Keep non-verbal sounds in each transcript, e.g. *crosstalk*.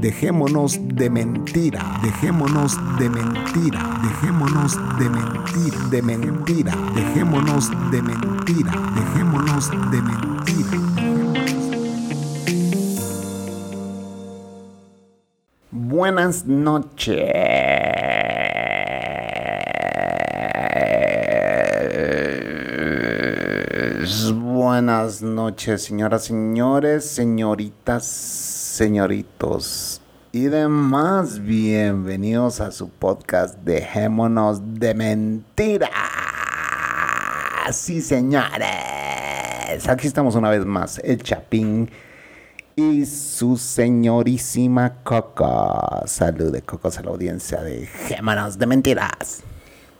Dejémonos de mentira, dejémonos de mentira, dejémonos de mentira, de mentira, dejémonos de mentira, dejémonos de mentira. Buenas noches. Buenas noches, señoras, señores, señoritas, señoritos y demás. Bienvenidos a su podcast Dejémonos de Mentira. Sí, señores. Aquí estamos una vez más, el Chapín y su señorísima Coco. Salude, Coco, a la audiencia de Dejémonos de Mentiras.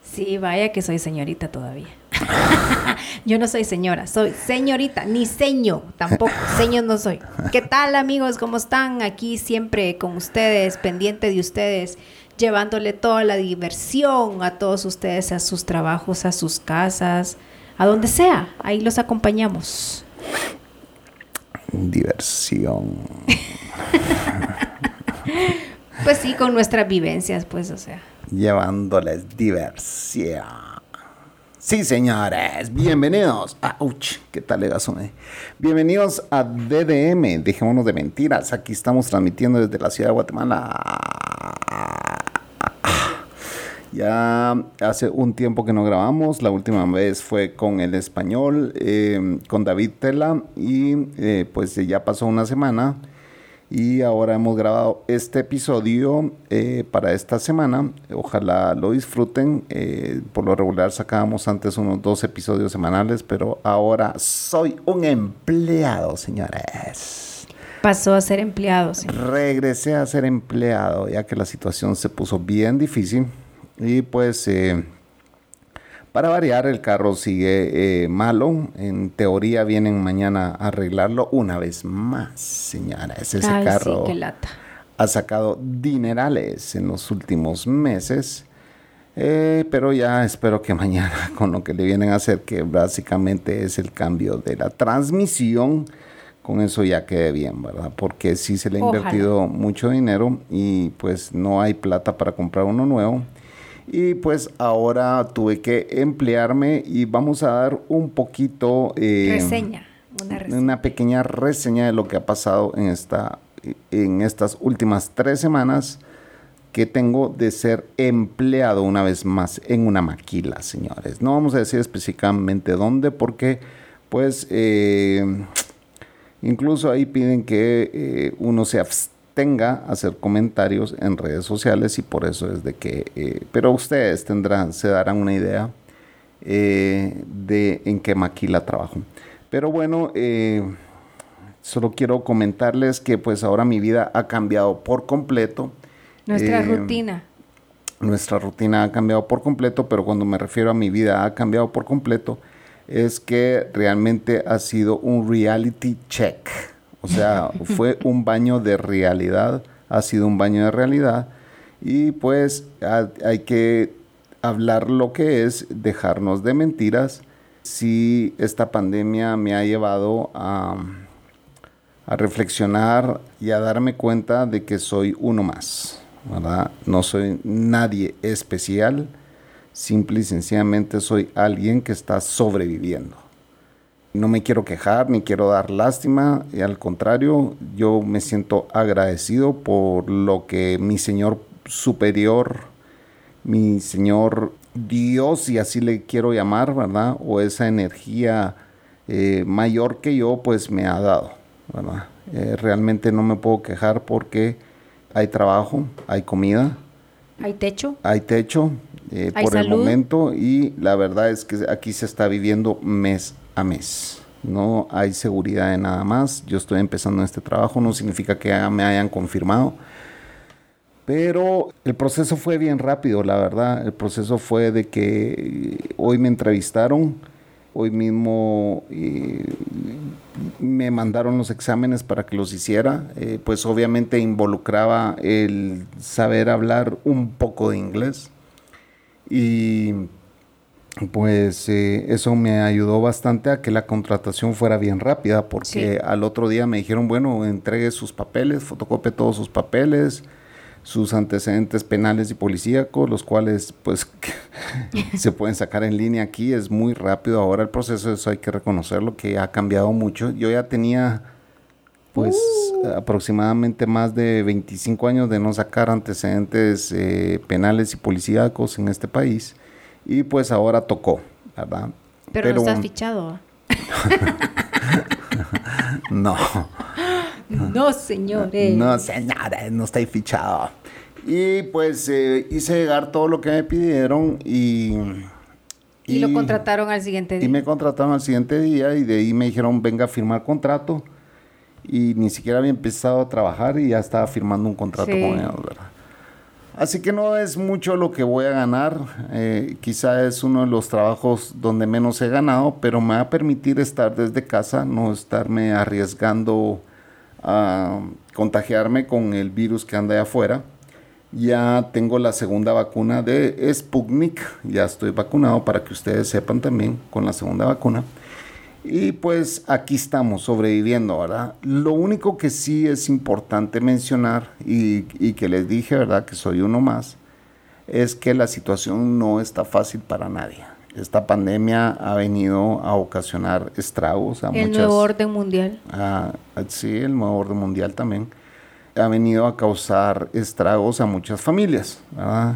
Sí, vaya que soy señorita todavía. *laughs* Yo no soy señora, soy señorita, ni seño, tampoco, seño no soy. ¿Qué tal amigos? ¿Cómo están? Aquí siempre con ustedes, pendiente de ustedes, llevándole toda la diversión a todos ustedes, a sus trabajos, a sus casas, a donde sea. Ahí los acompañamos. Diversión. *laughs* pues sí, con nuestras vivencias, pues, o sea llevándoles diversión. Sí, señores, bienvenidos. ¡Auch! ¿Qué tal le Bienvenidos a DDM, dejémonos de mentiras. Aquí estamos transmitiendo desde la ciudad de Guatemala. Ya hace un tiempo que no grabamos, la última vez fue con el español, eh, con David Tela, y eh, pues ya pasó una semana y ahora hemos grabado este episodio eh, para esta semana. Ojalá lo disfruten. Eh, por lo regular sacábamos antes unos dos episodios semanales, pero ahora soy un empleado, señores. Pasó a ser empleado. Sí. Regresé a ser empleado ya que la situación se puso bien difícil y pues... Eh, para variar, el carro sigue eh, malo. En teoría vienen mañana a arreglarlo una vez más, señores. Ese carro ha sacado dinerales en los últimos meses. Eh, pero ya espero que mañana *laughs* con lo que le vienen a hacer, que básicamente es el cambio de la transmisión, con eso ya quede bien, ¿verdad? Porque sí se le ha invertido mucho dinero y pues no hay plata para comprar uno nuevo. Y pues ahora tuve que emplearme y vamos a dar un poquito... Eh, reseña, una reseña. Una pequeña reseña de lo que ha pasado en, esta, en estas últimas tres semanas que tengo de ser empleado una vez más en una maquila, señores. No vamos a decir específicamente dónde porque pues eh, incluso ahí piden que eh, uno se abstenga tenga hacer comentarios en redes sociales y por eso es de que, eh, pero ustedes tendrán, se darán una idea eh, de en qué maquila trabajo. Pero bueno, eh, solo quiero comentarles que pues ahora mi vida ha cambiado por completo. Nuestra rutina. Nuestra rutina ha cambiado por completo, pero cuando me refiero a mi vida ha cambiado por completo, es que realmente ha sido un reality check o sea, fue un baño de realidad, ha sido un baño de realidad y pues hay que hablar lo que es, dejarnos de mentiras. Si esta pandemia me ha llevado a, a reflexionar y a darme cuenta de que soy uno más, ¿verdad? No soy nadie especial, simple y sencillamente soy alguien que está sobreviviendo. No me quiero quejar ni quiero dar lástima, y al contrario, yo me siento agradecido por lo que mi Señor superior, mi Señor Dios, y así le quiero llamar, ¿verdad? O esa energía eh, mayor que yo, pues me ha dado, ¿verdad? Eh, realmente no me puedo quejar porque hay trabajo, hay comida. Hay techo. Hay techo eh, por el momento y la verdad es que aquí se está viviendo mes a mes. No hay seguridad de nada más. Yo estoy empezando este trabajo, no significa que me hayan confirmado. Pero el proceso fue bien rápido, la verdad. El proceso fue de que hoy me entrevistaron, hoy mismo eh, me mandaron los exámenes para que los hiciera. Eh, pues obviamente involucraba el saber hablar un poco de inglés. Y pues eh, eso me ayudó bastante a que la contratación fuera bien rápida, porque al otro día me dijeron, bueno, entregue sus papeles, fotocopie todos sus papeles, sus antecedentes penales y policíacos, los cuales pues *laughs* se pueden sacar en línea aquí, es muy rápido ahora el proceso, eso hay que reconocerlo, que ha cambiado mucho. Yo ya tenía pues uh. aproximadamente más de 25 años de no sacar antecedentes eh, penales y policíacos en este país y pues ahora tocó, ¿verdad? Pero, no estás fichado. *laughs* no. No, señores. No, señores, no estoy fichado. Y pues eh, hice llegar todo lo que me pidieron y, y... lo contrataron al siguiente día. Y me contrataron al siguiente día y de ahí me dijeron, venga a firmar contrato. Y ni siquiera había empezado a trabajar y ya estaba firmando un contrato con ellos, ¿verdad? Así que no es mucho lo que voy a ganar. Eh, quizá es uno de los trabajos donde menos he ganado, pero me va a permitir estar desde casa, no estarme arriesgando a contagiarme con el virus que anda allá afuera. Ya tengo la segunda vacuna de Sputnik, ya estoy vacunado para que ustedes sepan también con la segunda vacuna. Y pues aquí estamos sobreviviendo, ¿verdad? Lo único que sí es importante mencionar y, que les dije, ¿verdad? Que soy uno más, es que la situación no está fácil para nadie. Esta pandemia ha venido a ocasionar estragos a el nuevo orden mundial. sí, el nuevo orden mundial también. Ha venido a causar estragos a muchas familias, ¿verdad?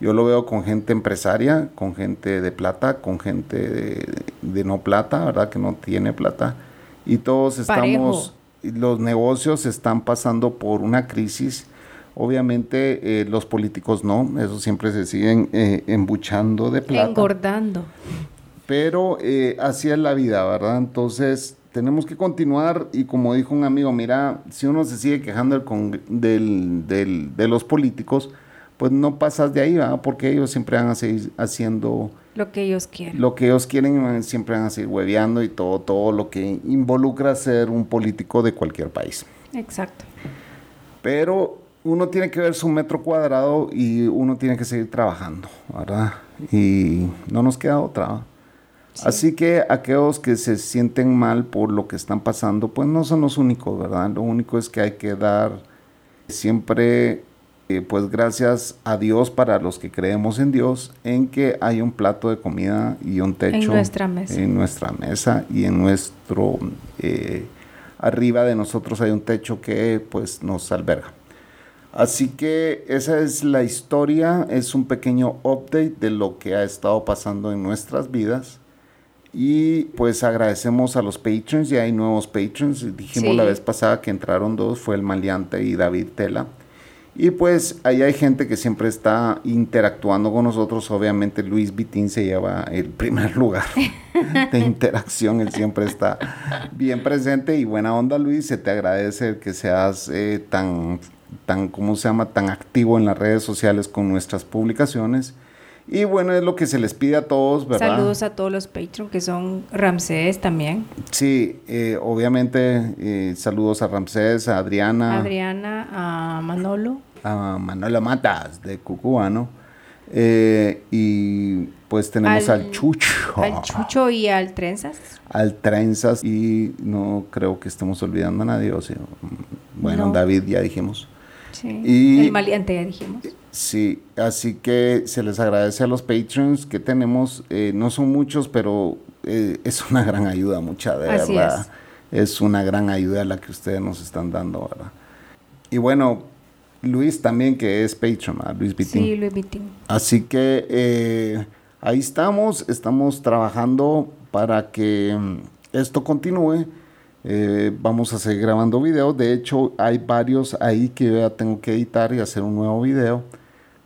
Yo lo veo con gente empresaria, con gente de plata, con gente de, no plata, ¿verdad? Que no tiene plata. Y todos estamos, los negocios están pasando por una crisis. Obviamente eh, los políticos no, eso siempre se siguen eh, embuchando de plata. Engordando. Pero eh, así es la vida, ¿verdad? Entonces tenemos que continuar y como dijo un amigo, mira, si uno se sigue quejando del, del, de los políticos, pues no pasas de ahí, ¿verdad? Porque ellos siempre van a seguir haciendo... Lo que ellos quieren. Lo que ellos quieren, siempre van a seguir hueveando y todo, todo lo que involucra ser un político de cualquier país. Exacto. Pero uno tiene que ver su metro cuadrado y uno tiene que seguir trabajando, ¿verdad? Y no nos queda otra. Así que aquellos que se sienten mal por lo que están pasando, pues no son los únicos, ¿verdad? Lo único es que hay que dar siempre eh, pues gracias a Dios para los que creemos en Dios, en que hay un plato de comida y un techo en nuestra mesa, en nuestra mesa y en nuestro, eh, arriba de nosotros hay un techo que pues nos alberga. Así que esa es la historia, es un pequeño update de lo que ha estado pasando en nuestras vidas. Y pues agradecemos a los patrons, ya hay nuevos patrons. Dijimos la vez pasada que entraron dos, fue el Maleante y David Tela. Y pues ahí hay gente que siempre está interactuando con nosotros. Obviamente Luis Vitín se lleva el primer lugar de *laughs* interacción. Él siempre está bien presente y buena onda Luis. Se te agradece que seas eh, tan, tan, ¿cómo se llama? Tan activo en las redes sociales con nuestras publicaciones. Y bueno, es lo que se les pide a todos, ¿verdad? Saludos a todos los Patreon que son Ramsés también. Sí, eh, obviamente eh, saludos a Ramsés, a Adriana. Adriana, a Manolo. A Manolo Matas de Cucubano. Eh, y pues tenemos al, Chucho. Al Chucho y al Trenzas. Al Trenzas y no creo que estemos olvidando a nadie. O sea, bueno, David ya dijimos. Sí, y, el maliente ya dijimos. Sí, así que se les agradece a los patrons que tenemos. Eh, no son muchos, pero eh, es una gran ayuda, mucha de verdad. Es. una gran ayuda la que ustedes nos están dando, ¿verdad? Y bueno, Luis también, que es patron, Luis Vitín. Sí, Luis Vitín. Así que eh, ahí estamos, estamos trabajando para que mm, esto continúe. vamos a seguir grabando videos. De hecho, hay varios ahí que yo ya tengo que editar y hacer un nuevo video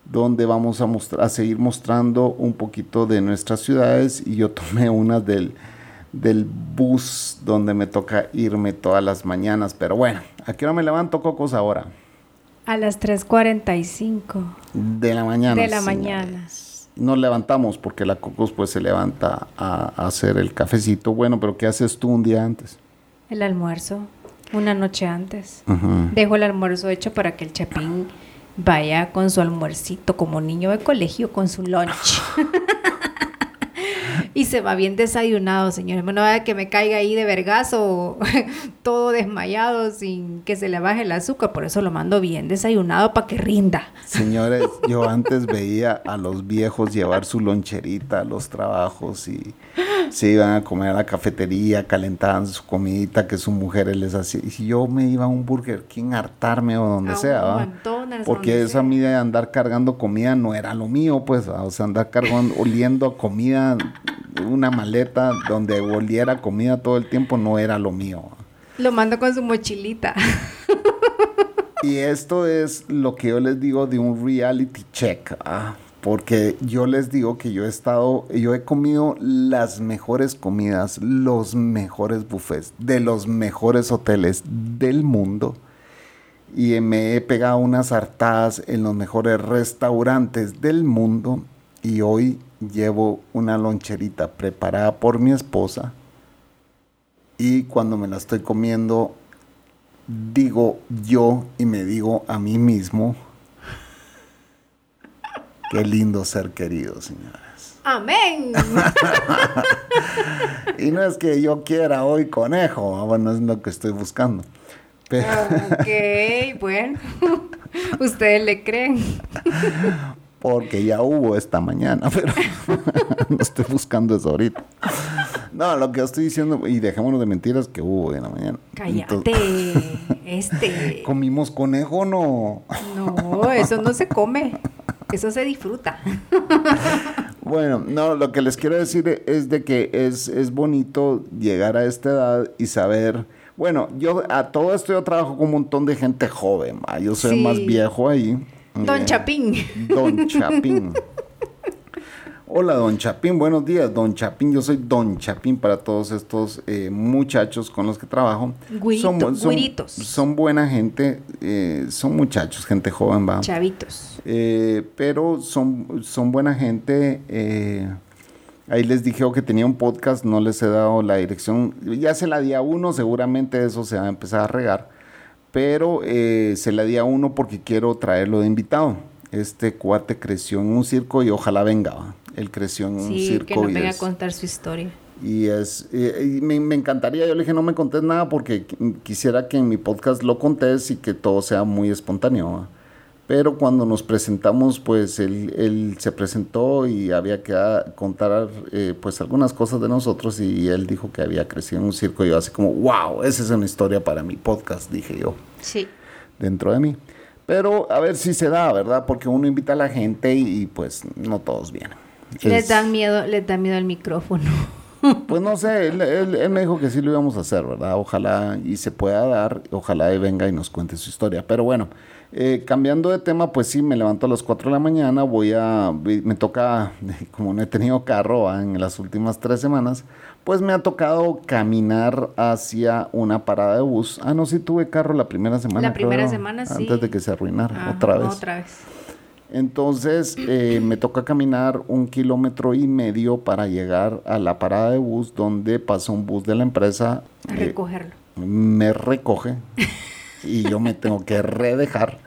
donde vamos a, a seguir mostrando un poquito de nuestras ciudades y yo *laughs* tomé una del, del bus donde me toca irme todas las mañanas, pero bueno, ¿a qué hora me levanto, Cocos, ahora? A las 3.45 de la mañana. de la señores. mañana. Nos levantamos porque la Cocos pues se levanta a, a hacer el cafecito. Bueno, pero ¿qué haces tú un día antes? El almuerzo, una noche antes. Dejo el almuerzo hecho para que el chapín vaya con su almuercito como niño de colegio con su lunch. *laughs* y se va bien desayunado, señores. No vaya que me caiga ahí de vergazo, *laughs* todo desmayado, sin que se le baje el azúcar. Por eso lo mando bien desayunado para que rinda. Señores, *laughs* yo antes veía a los viejos llevar su loncherita a los trabajos y se iban a comer a la cafetería, calentaban su comidita que sus mujeres les hacían. Y si yo me iba a un Burger King a hartarme o donde A sea, un porque donde esa mida de andar cargando comida no era lo mío, pues, ¿va? o sea, andar cargando, oliendo a comida, una maleta donde oliera comida todo el tiempo no era lo mío. Lo mando con su mochilita. Y esto es lo que yo les digo de un reality check, ah, porque yo les digo que yo he estado, yo he comido las mejores comidas, los mejores buffets de los mejores hoteles del mundo y me he pegado unas hartadas en los mejores restaurantes del mundo y hoy llevo una loncherita preparada por mi esposa y cuando me la estoy comiendo digo yo y me digo a mí mismo, qué lindo ser querido, señores. Amén. *laughs* Y no es que yo quiera hoy conejo, ah, bueno, es lo que estoy buscando. Pero, ok, bueno. *laughs* Ustedes le creen. *laughs* porque ya hubo esta mañana, *laughs* pero no estoy buscando eso ahorita. No, lo que estoy diciendo, y dejémonos de mentiras, que hubo en la mañana. Cállate. Entonces, Este. *laughs* ¿Comimos conejo no? No, eso no se come. Eso se disfruta. *laughs* Bueno, no, lo que les quiero decir es de que es, es bonito llegar a esta edad y saber, bueno, yo a todo esto yo trabajo con un montón de gente joven, ¿va? yo soy Sí. más viejo ahí. Don Eh, Chapín. Don Chapín. *laughs* Hola, Don Chapín, buenos días, Don Chapín. Yo soy Don Chapín para todos estos eh, muchachos con los que trabajo. Güirito- son, son- son buena gente, eh, son muchachos, gente joven, va. Chavitos. Eh, pero son, son buena gente. eh, ahí les dije que tenía un podcast, no les he dado la dirección. Ya se la di a uno, seguramente eso se va a empezar a regar. Pero eh, se la di a uno porque quiero traerlo de invitado. Este cuate creció en un circo y ojalá venga. Él creció en un circo que nos y venga a es- contar su historia. y es, eh, y me, me encantaría, yo le dije, no me contés nada porque qu- quisiera que en mi podcast lo contés y que todo sea muy espontáneo. ¿va? Pero cuando nos presentamos, pues él, él se presentó y había que ah, contar eh, pues algunas cosas de nosotros y él dijo que había crecido en un circo y yo así como, wow, esa es una historia para mi podcast, dije yo Sí. dentro de mí. Pero a ver si se da, ¿verdad? Porque uno invita a la gente y, y, pues no todos vienen. Les Es- dan miedo, les da miedo el micrófono. *laughs* pues no sé, él, él- él me dijo que sí lo íbamos a hacer, ¿verdad? Ojalá y se pueda dar, ojalá y venga y nos cuente su historia. Pero bueno, eh, cambiando de tema, pues sí, me levanto a las 4 de la mañana, voy a, me toca, *laughs* como no he tenido carro ¿va? en las últimas tres semanas, pues me ha tocado caminar hacia una parada de bus. Ah, no, sí tuve carro la primera semana. La primera creo, semana, sí. Antes de que se arruinara, Ajá, otra vez. Otra vez. Entonces eh, me toca caminar un kilómetro y medio para llegar a la parada de bus donde pasa un bus de la empresa. A eh, recogerlo. me recoge *laughs* y yo me tengo que redejar.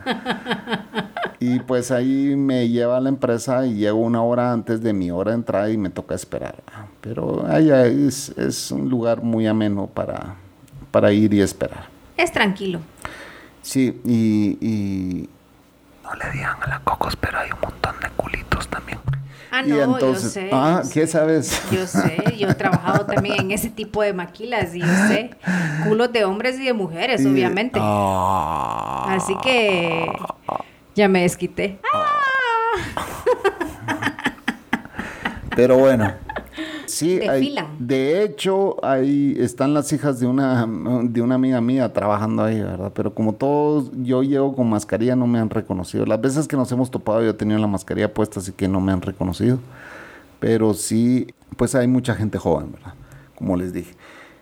Y pues ahí me lleva a la empresa y llego una hora antes de mi hora de entrada y me toca esperar. Pero allá es, es un lugar muy ameno para, para ir y esperar. Es tranquilo. Sí, y, y no le digan a la cocos, pero hay un montón de culitos también. Ah, Y no, entonces- yo sé. ah, yo ¿qué sé. sabes? Yo sé, yo he trabajado también en ese tipo de maquilas y yo sé. Culos de hombres y de mujeres, Y- obviamente. Ah. Así que ya me desquité. Pero bueno. Sí, hay- de hecho, ahí están las hijas de una, de una amiga mía trabajando ahí, ¿verdad? Pero como todos, yo llego con mascarilla, no me han reconocido. Las veces que nos hemos topado, yo he tenido la mascarilla puesta, así que no me han reconocido. Pero sí, pues hay mucha gente joven, ¿verdad? Como les dije.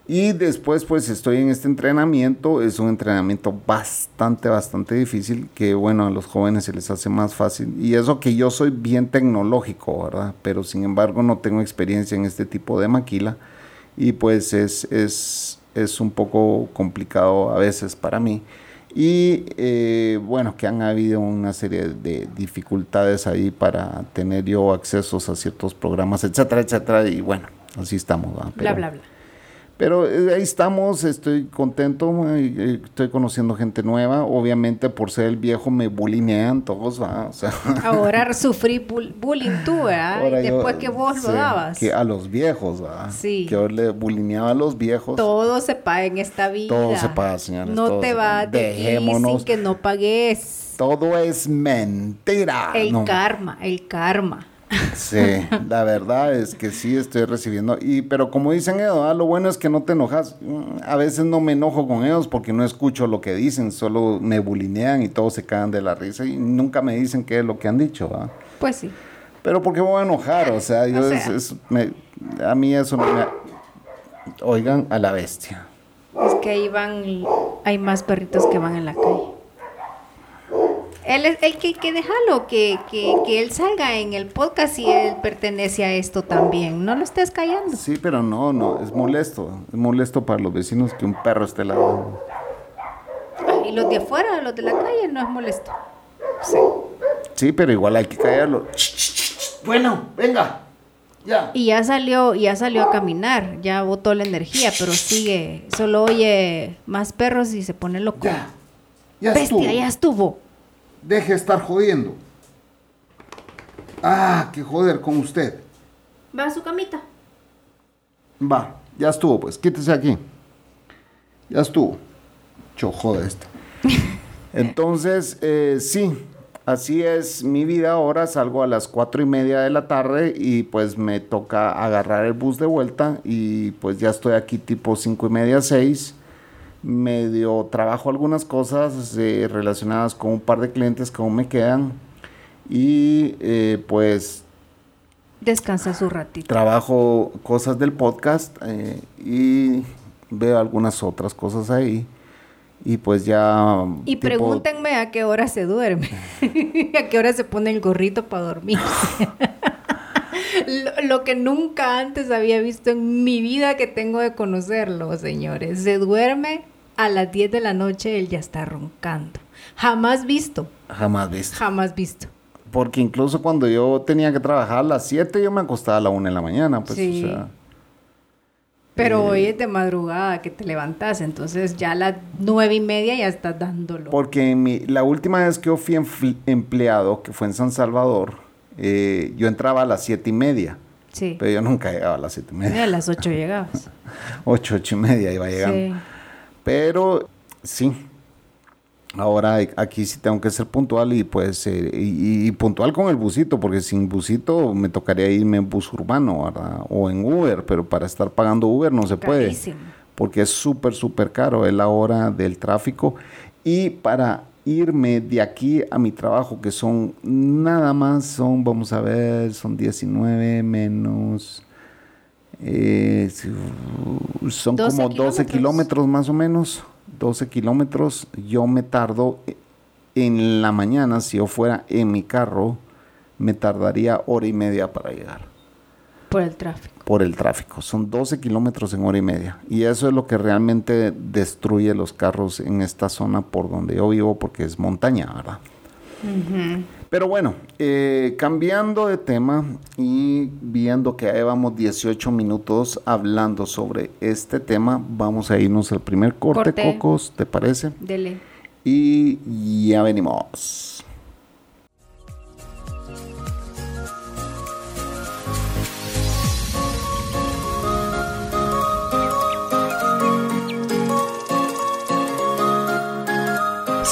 Y después pues estoy en este entrenamiento, es un entrenamiento bastante, bastante difícil, que bueno, a los jóvenes se les hace más fácil. Y eso que yo soy bien tecnológico, ¿verdad? Pero sin embargo no tengo experiencia en este tipo de maquila y pues es, es, es un poco complicado a veces para mí. Y eh, bueno, que han habido una serie de dificultades ahí para tener yo accesos a ciertos programas, etcétera, etcétera. Y bueno, así estamos. bla, bla, bla. Pero eh, ahí estamos, estoy contento, eh, estoy conociendo gente nueva. Obviamente, por ser el viejo, me bulinean todos. O sea, *laughs* Ahora sufrí bullying tú, ¿verdad? después que vos lo dabas. Que a los viejos, ¿verdad? Sí. Que ahora le bulineaba a los viejos. Todo se paga en esta vida. Todo se paga, señores. No te va de sin que no pagues. Todo es mentira. El karma, el karma. Sí, la verdad es que sí estoy recibiendo. Y, pero como dicen ellos, ah, lo bueno es que no te enojas. Mm, a veces no me enojo con ellos porque no escucho lo que dicen, solo me bulinean y todos se caen de la risa y nunca me dicen qué es lo que han dicho. Pues sí. Pero porque me voy a enojar, o sea, yo a mí eso no me... Oigan a la bestia. Es que ahí van, hay más perritos que van en la calle. Él es el que, que déjalo, que, que, él salga en el podcast y él pertenece a esto también. No lo estés callando. Sí, pero no, no, es molesto. Es molesto para los vecinos que un perro esté ladrando. y los de afuera, los de la calle, no es molesto. Sí. Sí, pero igual hay que callarlo. Bueno, venga. Ya. Y ya salió, ya salió a caminar, ya botó la energía, pero sigue, solo oye más perros y se pone loco. Ya. Ya Bestia, ya estuvo. Deje de estar jodiendo. Ah, qué joder con usted. Va a su camita. Va, ya estuvo, pues, quítese aquí. Ya estuvo. Yo jode esto. *laughs* Entonces, eh, sí, así es mi vida ahora. Salgo a las cuatro y media de la tarde y pues me toca agarrar el bus de vuelta y pues ya estoy aquí tipo cinco y media, seis medio trabajo algunas cosas eh, relacionadas con un par de clientes que aún me quedan y eh, pues descansa su ratito. Trabajo cosas del podcast eh, y veo algunas otras cosas ahí y pues ya... Y pregúntenme a qué hora se duerme, *laughs* a qué hora se pone el gorrito para dormir. *laughs* lo, que nunca antes había visto en mi vida que tengo de conocerlo, señores. Se duerme a las 10 de la noche él ya está roncando. Jamás visto. Jamás visto. Jamás visto. Porque incluso cuando yo tenía que trabajar a las 7, yo me acostaba a la 1 de la mañana, pues, sí. Pero eh, hoy es de madrugada que te levantas, entonces ya a las nueve y media ya estás dándolo. Porque mi, la última vez que yo fui empleado, que fue en San Salvador, eh, yo entraba a las siete y media. Sí. Pero yo nunca llegaba a las siete y media. a las 8 llegabas. *laughs* 8, 8 y media iba llegando. Sí. Pero sí, ahora aquí sí tengo que ser puntual y pues y, puntual con el busito, porque sin busito me tocaría irme en bus urbano, ¿verdad? O en Uber, pero para estar pagando Uber no se puede. Porque es súper, súper caro, es la hora del tráfico. Y para irme de aquí a mi trabajo, que son nada más, son, vamos a ver, son 19 menos eh, son como 12 kilómetros más o menos. 12 kilómetros. Yo me tardo en la mañana, si yo fuera en mi carro, me tardaría hora y media para llegar. Por el tráfico. Por el tráfico. Son 12 kilómetros en hora y media. Y eso es lo que realmente destruye los carros en esta zona por donde yo vivo, porque es montaña, ¿verdad? Pero bueno, eh, cambiando de tema y viendo que llevamos 18 minutos hablando sobre este tema, vamos a irnos al primer corte, Cocos, ¿te parece? Dele. Y ya venimos.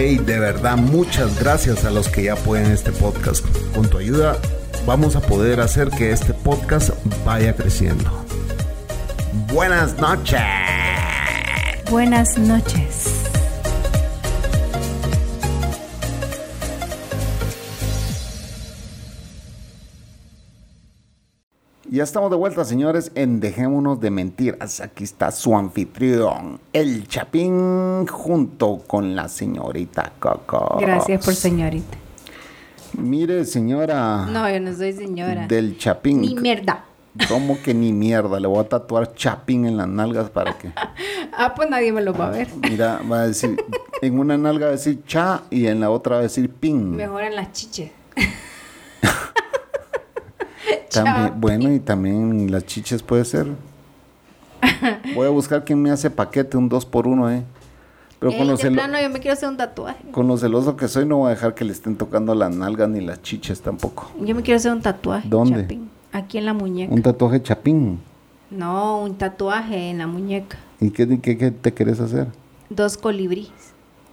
Hey, de verdad, muchas gracias a los que ya apoyan este podcast. Con tu ayuda vamos a poder hacer que este podcast vaya creciendo. Buenas noches. Buenas noches. Ya estamos de vuelta, señores, en Dejémonos de Mentiras. Aquí está su anfitrión, el Chapín, junto con la señorita Coco. Gracias por señorita. Mire, señora. No, yo no soy señora. Del Chapín. Ni mierda. ¿Cómo que ni mierda? Le voy a tatuar Chapín en las nalgas para que. *laughs* ah, pues nadie me lo va a ver. Mira, va a decir. En una nalga va a decir cha y en la otra va a decir pin. Mejor en las chiches. *laughs* *laughs* bueno, y también las chiches puede ser. *laughs* Voy a buscar quién me hace paquete, un 2 por 1 ¿eh? Pero con los plano, yo me quiero hacer un tatuaje. Con lo celoso que soy, no voy a dejar que le estén tocando las nalgas ni las chiches tampoco. Yo me quiero hacer un tatuaje. ¿Dónde? Aquí en la muñeca. ¿Un tatuaje chapín? No, un tatuaje en la muñeca. ¿Y qué, te querés hacer? Dos colibríes.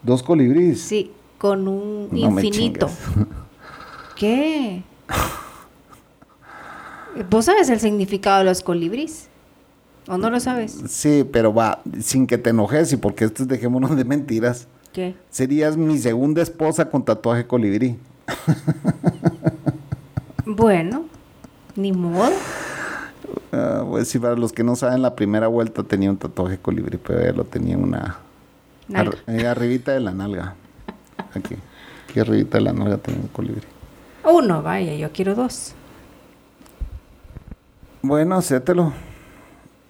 ¿Dos colibríes? Sí, con un infinito. *laughs* ¿Qué? ¿Vos sabes el significado de los colibríes? ¿O no lo sabes? Sí, pero va, sin que te enojes y porque esto es dejémonos de mentiras. ¿Qué? Serías mi segunda esposa con tatuaje colibrí. bueno, ni modo. Uh, pues sí, para los que no saben, la primera vuelta tenía un tatuaje colibrí, pero ella lo tenía una... Eh, arribita de la nalga. Aquí. Aquí arribita de la nalga tenía un colibrí. Uno, vaya, yo quiero dos. Bueno, hacételo.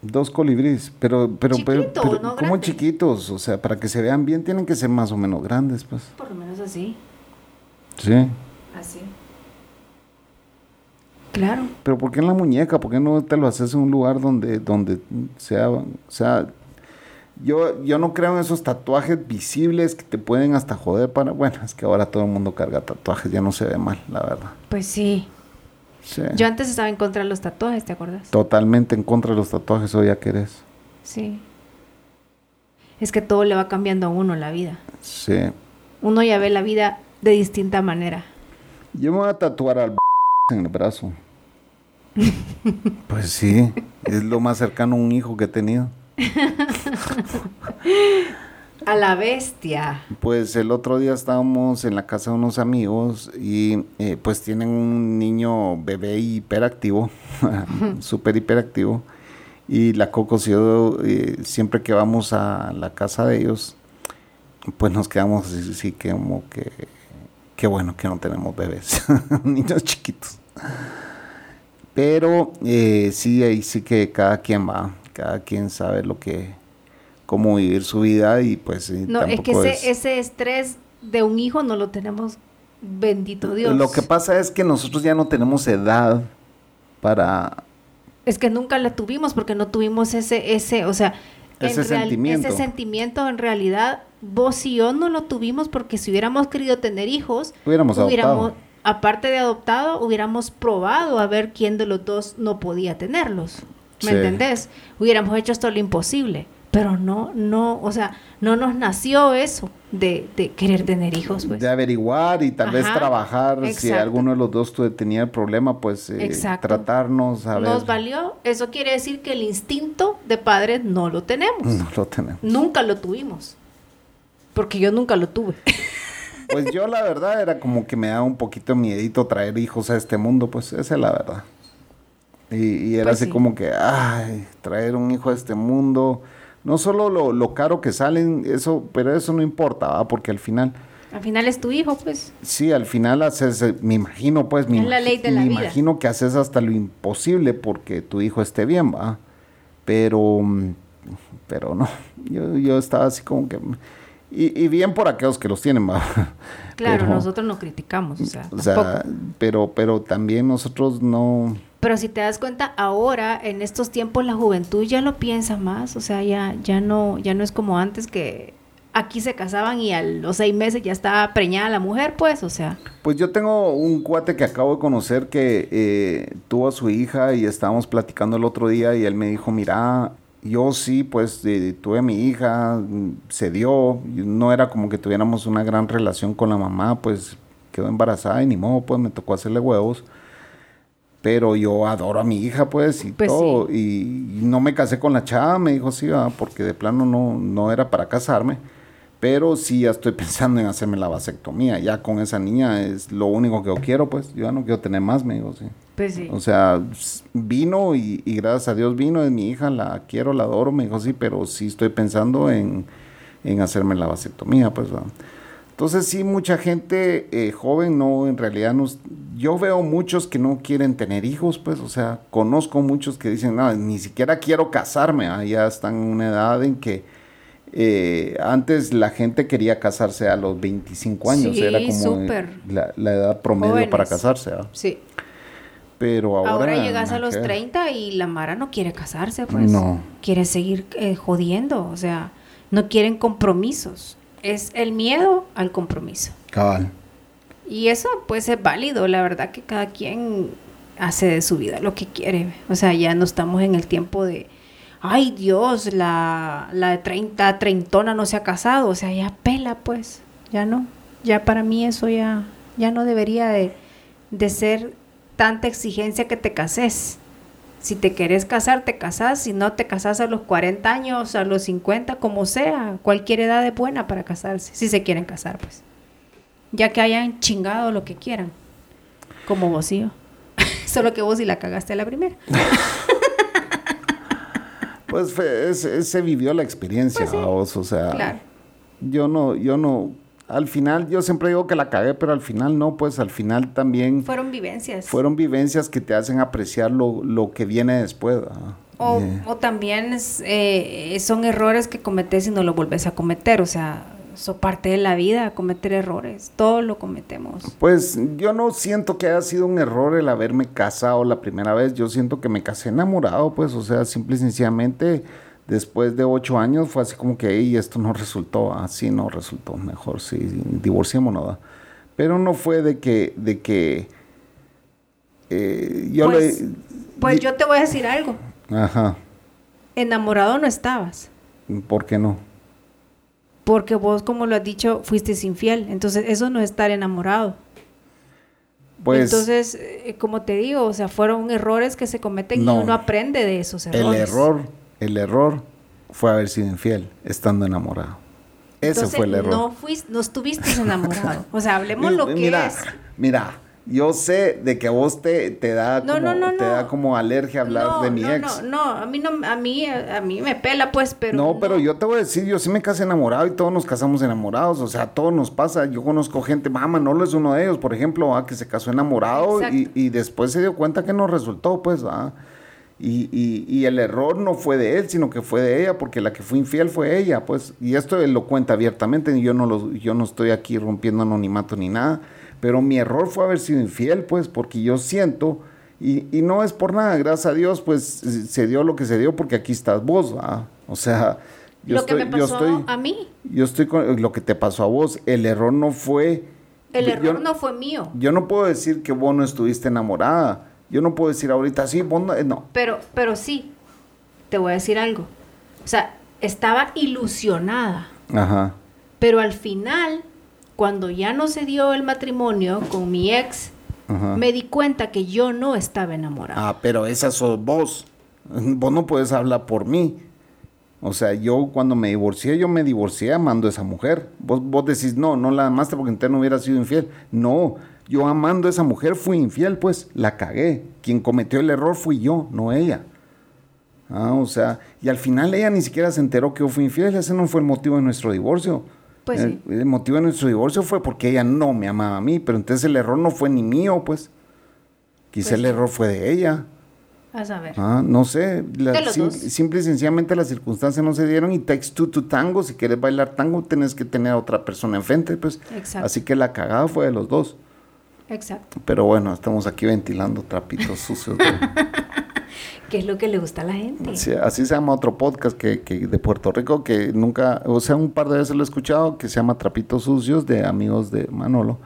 Dos colibríes, pero, pero, pero, ¿cómo chiquitos? O sea, para que se vean bien tienen que ser más o menos grandes, pues. Por lo menos así. Sí. Así. Claro. Pero ¿por qué en la muñeca? ¿Por qué no te lo haces en un lugar donde, donde sea, o sea, yo, yo no creo en esos tatuajes visibles que te pueden hasta joder para, bueno, es que ahora todo el mundo carga tatuajes, ya no se ve mal, la verdad. Pues sí. Yo antes estaba en contra de los tatuajes, ¿te acuerdas? Totalmente en contra de los tatuajes, hoy ya querés. Sí. Es que todo le va cambiando a uno la vida. Sí. Uno ya ve la vida de distinta manera. Yo me voy a tatuar al *laughs* en el brazo. *laughs* pues sí, es lo más cercano a un hijo que he tenido. *laughs* A la bestia. Pues el otro día estábamos en la casa de unos amigos y eh, pues tienen un niño bebé hiperactivo, *laughs* súper hiperactivo. Y la Coco, eh, siempre que vamos a la casa de ellos, pues nos quedamos así, que como que, qué bueno que no tenemos bebés, *laughs* niños chiquitos. Pero eh, sí, ahí sí que cada quien va, cada quien sabe lo que cómo vivir su vida y pues... No, es que ese, ese estrés de un hijo no lo tenemos, bendito Dios. Lo que pasa es que nosotros ya no tenemos edad para... Es que nunca la tuvimos porque no tuvimos ese, ese, o sea, ese sentimiento. Ese sentimiento en realidad vos y yo no lo tuvimos porque si hubiéramos querido tener hijos, hubiéramos, hubiéramos aparte de adoptado, hubiéramos probado a ver quién de los dos no podía tenerlos. ¿Me entendés? Hubiéramos hecho esto lo imposible pero no, no, o sea, no nos nació eso de, querer tener hijos. Pues. De averiguar y tal vez trabajar, si alguno de los dos tenía el problema, pues eh, tratarnos. A nos valió, eso quiere decir que el instinto de padre no lo tenemos. No lo tenemos. Nunca lo tuvimos, porque yo nunca lo tuve. *laughs* Pues yo la verdad era como que me daba un poquito miedito traer hijos a este mundo, pues esa es la verdad. Y, era pues así como que, ay, traer un hijo a este mundo no solo lo, caro que salen, eso, pero eso no importa, porque al final... Al final es tu hijo, pues. Sí, al final haces, eh, me imagino, pues, me, la ley de la me imagino que haces hasta lo imposible porque tu hijo esté bien, va. Pero, pero no, yo, yo estaba así como que... Y, bien por aquellos que los tienen, va. Claro, nosotros no criticamos, o sea, o sea pero, pero también nosotros no pero si te das cuenta, ahora, en estos tiempos, la juventud ya lo piensa más, o sea, ya, ya, no, ya no es como antes que aquí se casaban y a los seis meses ya estaba preñada la mujer, pues, o sea. Pues yo tengo un cuate que acabo de conocer que eh, tuvo a su hija y estábamos platicando el otro día y él me dijo, mira, yo sí, pues tuve a mi hija, se dio, no era como que tuviéramos una gran relación con la mamá, pues quedó embarazada y ni modo, pues me tocó hacerle huevos. Pero yo adoro a mi hija, pues, y pues todo. Y, no me casé con la chava, me dijo, sí, porque de plano no, no era para casarme. Pero sí ya estoy *laughs* pensando en hacerme la vasectomía. Ya con esa niña es lo único que yo quiero, pues. Yo ya no quiero tener más, me digo, sí. Pues sí. O sea, vino y, gracias a Dios vino, es mi hija, la quiero, la adoro, me dijo, sí, pero sí estoy pensando en, en hacerme la vasectomía, pues. Entonces sí, mucha gente eh, joven no, en realidad no... Yo veo muchos que no quieren tener hijos, pues, o sea, conozco muchos que dicen, no, ni siquiera quiero casarme, ya están en una edad en que eh, antes la gente quería casarse a los 25 años, era como la, edad promedio para casarse. Sí. Pero ahora... Ahora llegas a los 30 y la Mara no quiere casarse, pues. No. Quiere seguir eh, jodiendo, o sea, no quieren compromisos. Es el miedo al compromiso. Cabal. Y eso pues es válido, la verdad que cada quien hace de su vida lo que quiere. O sea, ya no estamos en el tiempo de ay Dios, la, la de 30, treintona no se ha casado, o sea, ya pela pues, ya no, ya para mí eso ya, ya no debería de, de ser tanta exigencia que te cases. Si te querés casar, te casás. Si no, te casás a los 40 años, a los 50, como sea. Cualquier edad es buena para casarse, si se quieren casar, pues. Ya que hayan chingado lo que quieran. Como vos yo. *laughs* Solo que vos y la cagaste a la primera. *laughs* Pues se vivió la experiencia, pues o sea, yo no, yo no, al final, yo siempre digo que la cagué, pero al final no, pues al final también... Fueron vivencias. Fueron vivencias que te hacen apreciar lo, lo que viene después. O, o, también eh, son errores que cometes y no lo volvés a cometer, o sea, eso parte de la vida, cometer errores. Todo lo cometemos. Pues yo no siento que haya sido un error el haberme casado la primera vez. Yo siento que me casé enamorado, pues, o sea, simple y sencillamente después de ocho años fue así como que, y esto no resultó, así no resultó, mejor sí, divorciémonos. Pero no fue de que, de que eh, yo pues, le... Pues yo te voy a decir algo. Ajá. Enamorado no estabas. ¿Por qué no? porque vos, como lo has dicho, fuiste infiel. Entonces, eso no es estar enamorado. Pues, Entonces, eh, como te digo, o sea, fueron errores que se cometen y uno aprende de esos errores. El error, el error fue haber sido infiel estando enamorado. Ese fue el error. No fuiste, no estuviste enamorado. O sea, hablemos lo que mira, es. Mira, yo sé de que a vos te, te da como, te da como alergia hablar de mi ex. No, no, a mí no, a mí, a mí me pela pues, pero. No, pero yo te voy a decir, yo sí me casé enamorado y todos nos casamos enamorados, o sea, todo nos pasa. Yo conozco gente, mamá, no es uno de ellos, por ejemplo, que se casó enamorado y, y, después se dio cuenta que no resultó, pues, ¿ah? Y, y, y, el error no fue de él, sino que fue de ella, porque la que fue infiel fue ella, pues, y esto él lo cuenta abiertamente, yo no, lo, yo no estoy aquí rompiendo anonimato ni nada, pero mi error fue haber sido infiel, pues, porque yo siento, y, y no es por nada, gracias a Dios, pues se dio lo que se dio porque aquí estás vos, ¿va? O sea, yo lo estoy, que me pasó yo estoy, a mí. Yo estoy con lo que te pasó a vos. El error no fue. El error no fue mío. Yo no puedo decir que vos no estuviste enamorada. Yo no puedo decir ahorita, sí, vos no. Eh, no. Pero, pero sí, te voy a decir algo. O sea, estaba ilusionada. Ajá. Pero al final cuando ya no se dio el matrimonio con mi ex, me di cuenta que yo no estaba enamorada. Ah, pero esa sos vos. Vos no puedes hablar por mí. O sea, yo cuando me divorcié, yo me divorcié amando a esa mujer. Vos, vos decís, no, no la amaste porque entonces no hubiera sido infiel. No, yo amando a esa mujer fui infiel, pues la cagué. Quien cometió el error fui yo, no ella. Ah, o sea, y al final ella ni siquiera se enteró que yo fui infiel. Ese no fue el motivo de nuestro divorcio. Pues el, motivo de nuestro divorcio fue porque ella no me amaba a mí, pero entonces el error no fue ni mío, pues. Quizá pues el error fue de ella. A saber. Ah, no sé. simple y sencillamente las circunstancias no se dieron y takes two to tango. Si quieres bailar tango, tienes que tener a otra persona enfrente, pues. Exacto. Así que la cagada fue de los dos. Exacto. Pero bueno, estamos aquí ventilando trapitos sucios. *laughs* ¿Qué es lo que le gusta a la gente? Sí, así se llama otro podcast que, que de Puerto Rico que nunca, o sea, un par de veces lo he escuchado, que se llama Trapitos Sucios de amigos de Manolo,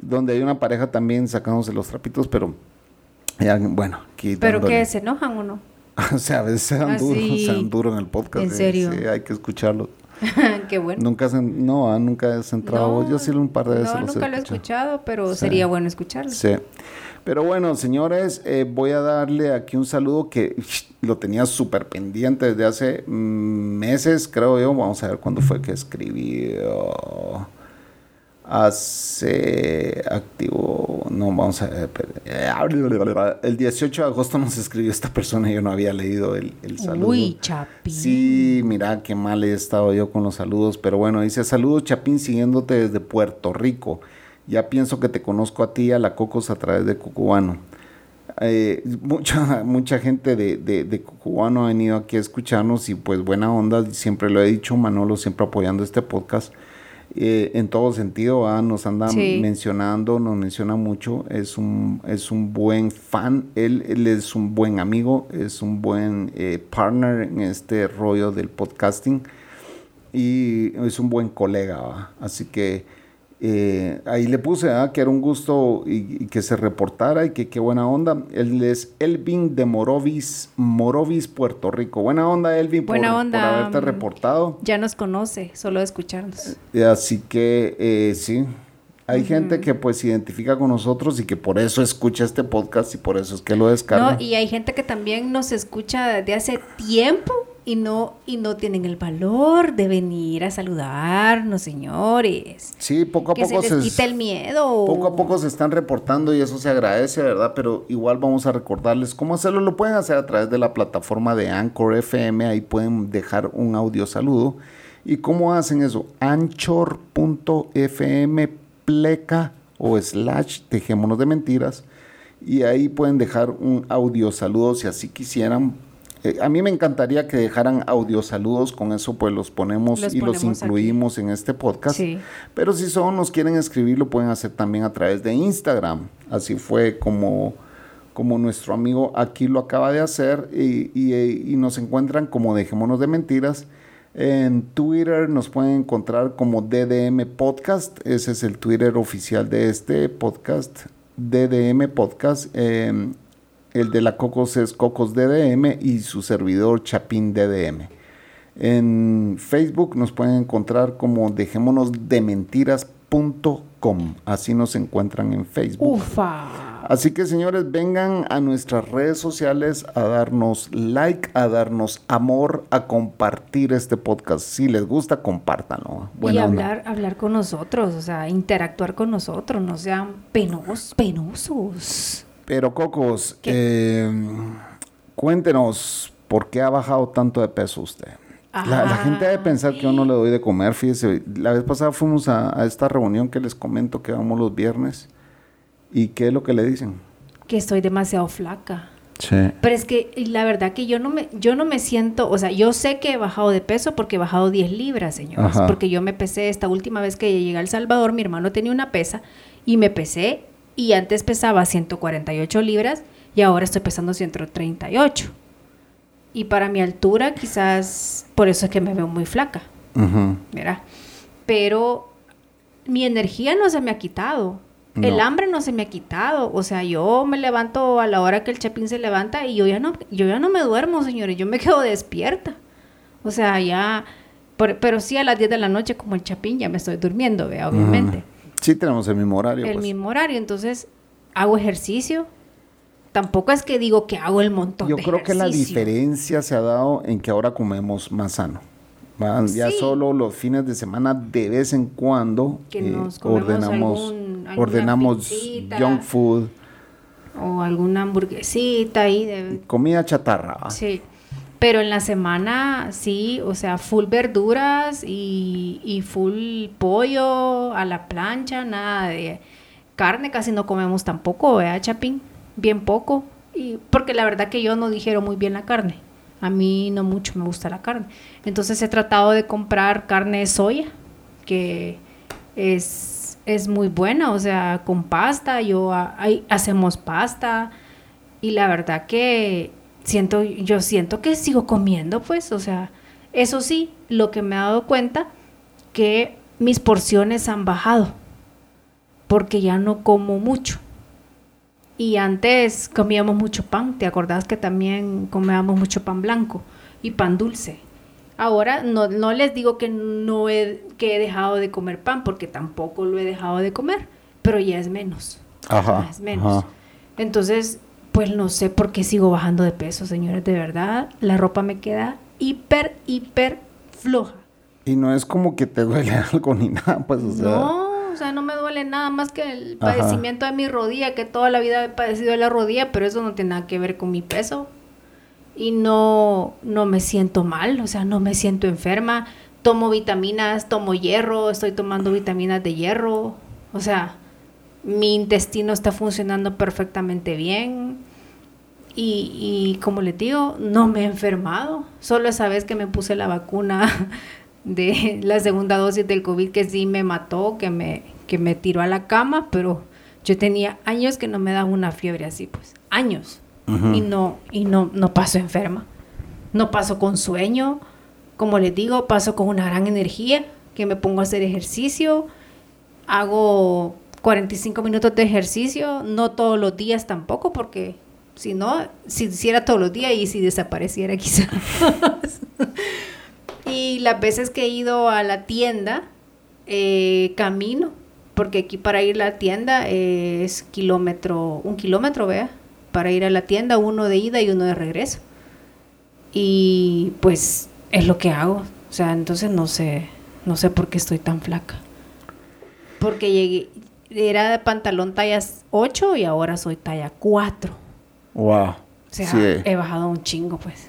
donde hay una pareja también sacándose los trapitos, pero ya, bueno, aquí ¿Pero que se enojan o no? *laughs* o sea, a veces se dan Ah, duro, sí. se dan duro en el podcast. ¿En serio? Sí, hay que escucharlo. *laughs* Qué bueno. Nunca has, no, ah, nunca has entrado. Yo sí un par de veces no, los he nunca lo he escuchado. pero Sí. sería bueno escucharlo. Sí. Pero bueno, señores, eh, voy a darle aquí un saludo que lo tenía súper pendiente desde hace mm, meses, creo yo. Vamos a ver cuándo fue que escribió. Hace activo. No, vamos a ver. espere. El 18 de agosto nos escribió esta persona y yo no había leído el, el saludo. Uy, Chapín. Sí, mira qué mal he estado yo con los saludos, pero bueno, dice saludos Chapín siguiendote desde Puerto Rico. Ya pienso que te conozco a ti y a la Cocos a través de Cucubano. Eh, mucha, *laughs* mucha gente de, de, de Cucubano ha venido aquí a escucharnos y pues buena onda, siempre lo he dicho, Manolo siempre apoyando este podcast. Eh, en todo sentido, ¿verdad? nos anda Sí. mencionando, nos menciona mucho, es un, es un buen fan, él, él es un buen amigo, es un buen eh, partner en este rollo del podcasting y es un buen colega, así que eh, ahí le puse ¿verdad? que era un gusto y, y que se reportara y que qué buena onda. Él es Elvin de Morovis, Morovis, Puerto Rico. Buena onda, Elvin, por, Buena por onda, haberte mm. reportado. Ya nos conoce, solo de escucharnos. Eh, Así que eh, sí, hay gente que pues se identifica con nosotros y que por eso escucha este podcast y por eso es que lo descarga. No, y hay gente que también nos escucha desde hace tiempo y no, y no tienen el valor de venir a saludarnos, señores. Sí, poco a que poco se les quite el miedo. Poco a poco se están reportando y eso se agradece, ¿verdad? Pero igual vamos a recordarles cómo hacerlo. Lo pueden hacer a través de la plataforma de Anchor FM. Ahí pueden dejar un audio saludo. ¿Y cómo hacen eso? Anchor.fm pleca o slash dejémonos de mentiras. Y ahí pueden dejar un audio saludo si así quisieran. Eh, a mí me encantaría que dejaran audio saludos. Con eso pues los ponemos Los y los aquí. incluimos en este podcast. Sí. Pero si solo nos quieren escribir, lo pueden hacer también a través de Instagram. Así fue como, como nuestro amigo aquí lo acaba de hacer y, y- y nos encuentran como Dejémonos de Mentiras. En Twitter nos pueden encontrar como DDM Podcast. Ese es el Twitter oficial de este podcast, DDM Podcast. Eh, el de la Cocos es Cocos DDM y su servidor Chapín DDM. En Facebook nos pueden encontrar como dejémonos de mentiras.com. Así nos encuentran en Facebook. Ufa. Así que señores, vengan a nuestras redes sociales a darnos like, a darnos amor, a compartir este podcast. Si les gusta, compártanlo. y onda. hablar, hablar con nosotros, o sea, interactuar con nosotros, no sean penos, penosos. Pero Cocos, eh, cuéntenos por qué ha bajado tanto de peso usted. La, la gente debe pensar que yo no le doy de comer, fíjese. La vez pasada fuimos a, a esta reunión que les comento que vamos los viernes. ¿Y qué es lo que le dicen? Que estoy demasiado flaca. Sí. Pero es que la verdad que yo no me, yo no me siento, o sea, yo sé que he bajado de peso porque he bajado 10 libras, señores. Ajá. Porque yo me pesé esta última vez que llegué a El Salvador, mi hermano tenía una pesa y me pesé y antes pesaba 148 libras y ahora estoy pesando 138. Y para mi altura quizás, por eso es que me veo muy flaca. ¿verdad? Pero mi energía no se me ha quitado. El hambre no se me ha quitado. O sea, yo me levanto a la hora que el chapín se levanta y yo ya no, yo ya no me duermo, señores. Yo me quedo despierta. O sea, ya. por- pero sí a las 10 de la noche, como el chapín, ya me estoy durmiendo, vea, obviamente. Sí, tenemos el mismo horario. El pues. mismo horario. Entonces, hago ejercicio. Tampoco es que digo que hago el montón Yo de creo que la ejercicio. diferencia se ha dado en que ahora comemos más sano. ¿va? Ya Sí. solo los fines de semana, de vez en cuando, Que eh, nos ordenamos, algún- ordenamos pizzita. junk food, O alguna hamburguesita ahí de, comida chatarra. ¿va? Sí, pero en la semana sí, o sea, full verduras y, y full pollo a la plancha, nada de carne, casi no comemos tampoco, ¿verdad, Chapín? Bien poco, y porque la verdad que yo no digiero muy bien la carne. A mí no mucho me gusta la carne. Entonces he tratado de comprar carne de soya, que es, es muy buena, o sea, con pasta, yo ah, ahí hacemos pasta y la verdad que siento, yo siento que sigo comiendo, pues, o sea, eso sí, lo que me he dado cuenta, que mis porciones han bajado, porque ya no como mucho. Y antes comíamos mucho pan, ¿te acordás que también comíamos mucho pan blanco y pan dulce? Ahora no, no les digo que no he, que he dejado de comer pan, porque tampoco lo he dejado de comer, pero ya es menos. Ajá. Ya es menos. ajá. Entonces, pues no sé por qué sigo bajando de peso, señores, de verdad. La ropa me queda hiper, hiper floja. Y no es como que te duele *laughs* algo ni nada, pues, o sea. no, o sea, no me duele nada más que el Ajá. padecimiento de mi rodilla, que toda la vida he padecido de la rodilla, pero eso no tiene nada que ver con mi peso. Y no, no me siento mal, o sea, no me siento enferma. Tomo vitaminas, tomo hierro, estoy tomando vitaminas de hierro. O sea, mi intestino está funcionando perfectamente bien. Y, y como les digo, no me he enfermado. Solo esa vez que me puse la vacuna *laughs* de la segunda dosis del COVID que sí me mató, que me, que me tiró a la cama, pero yo tenía años que no me daba una fiebre así, pues, años. Ujú. Y no, y no, no paso enferma. No paso con sueño. Como les digo, paso con una gran energía, que me pongo a hacer ejercicio. Hago 45 minutos de ejercicio, no todos los días tampoco, porque si no, si hiciera todos los días y si desapareciera *laughs* quizás. y las veces que he ido a la tienda, eh, camino, porque aquí para ir a la tienda es kilómetro, un kilómetro, vea, para ir a la tienda, uno de ida y uno de regreso. Y pues es lo que hago. O sea, entonces no sé, no sé por qué estoy tan flaca. Porque llegué, era de pantalón talla 8 y ahora soy talla 4. Wow. O sea, Sí. he bajado un chingo, pues.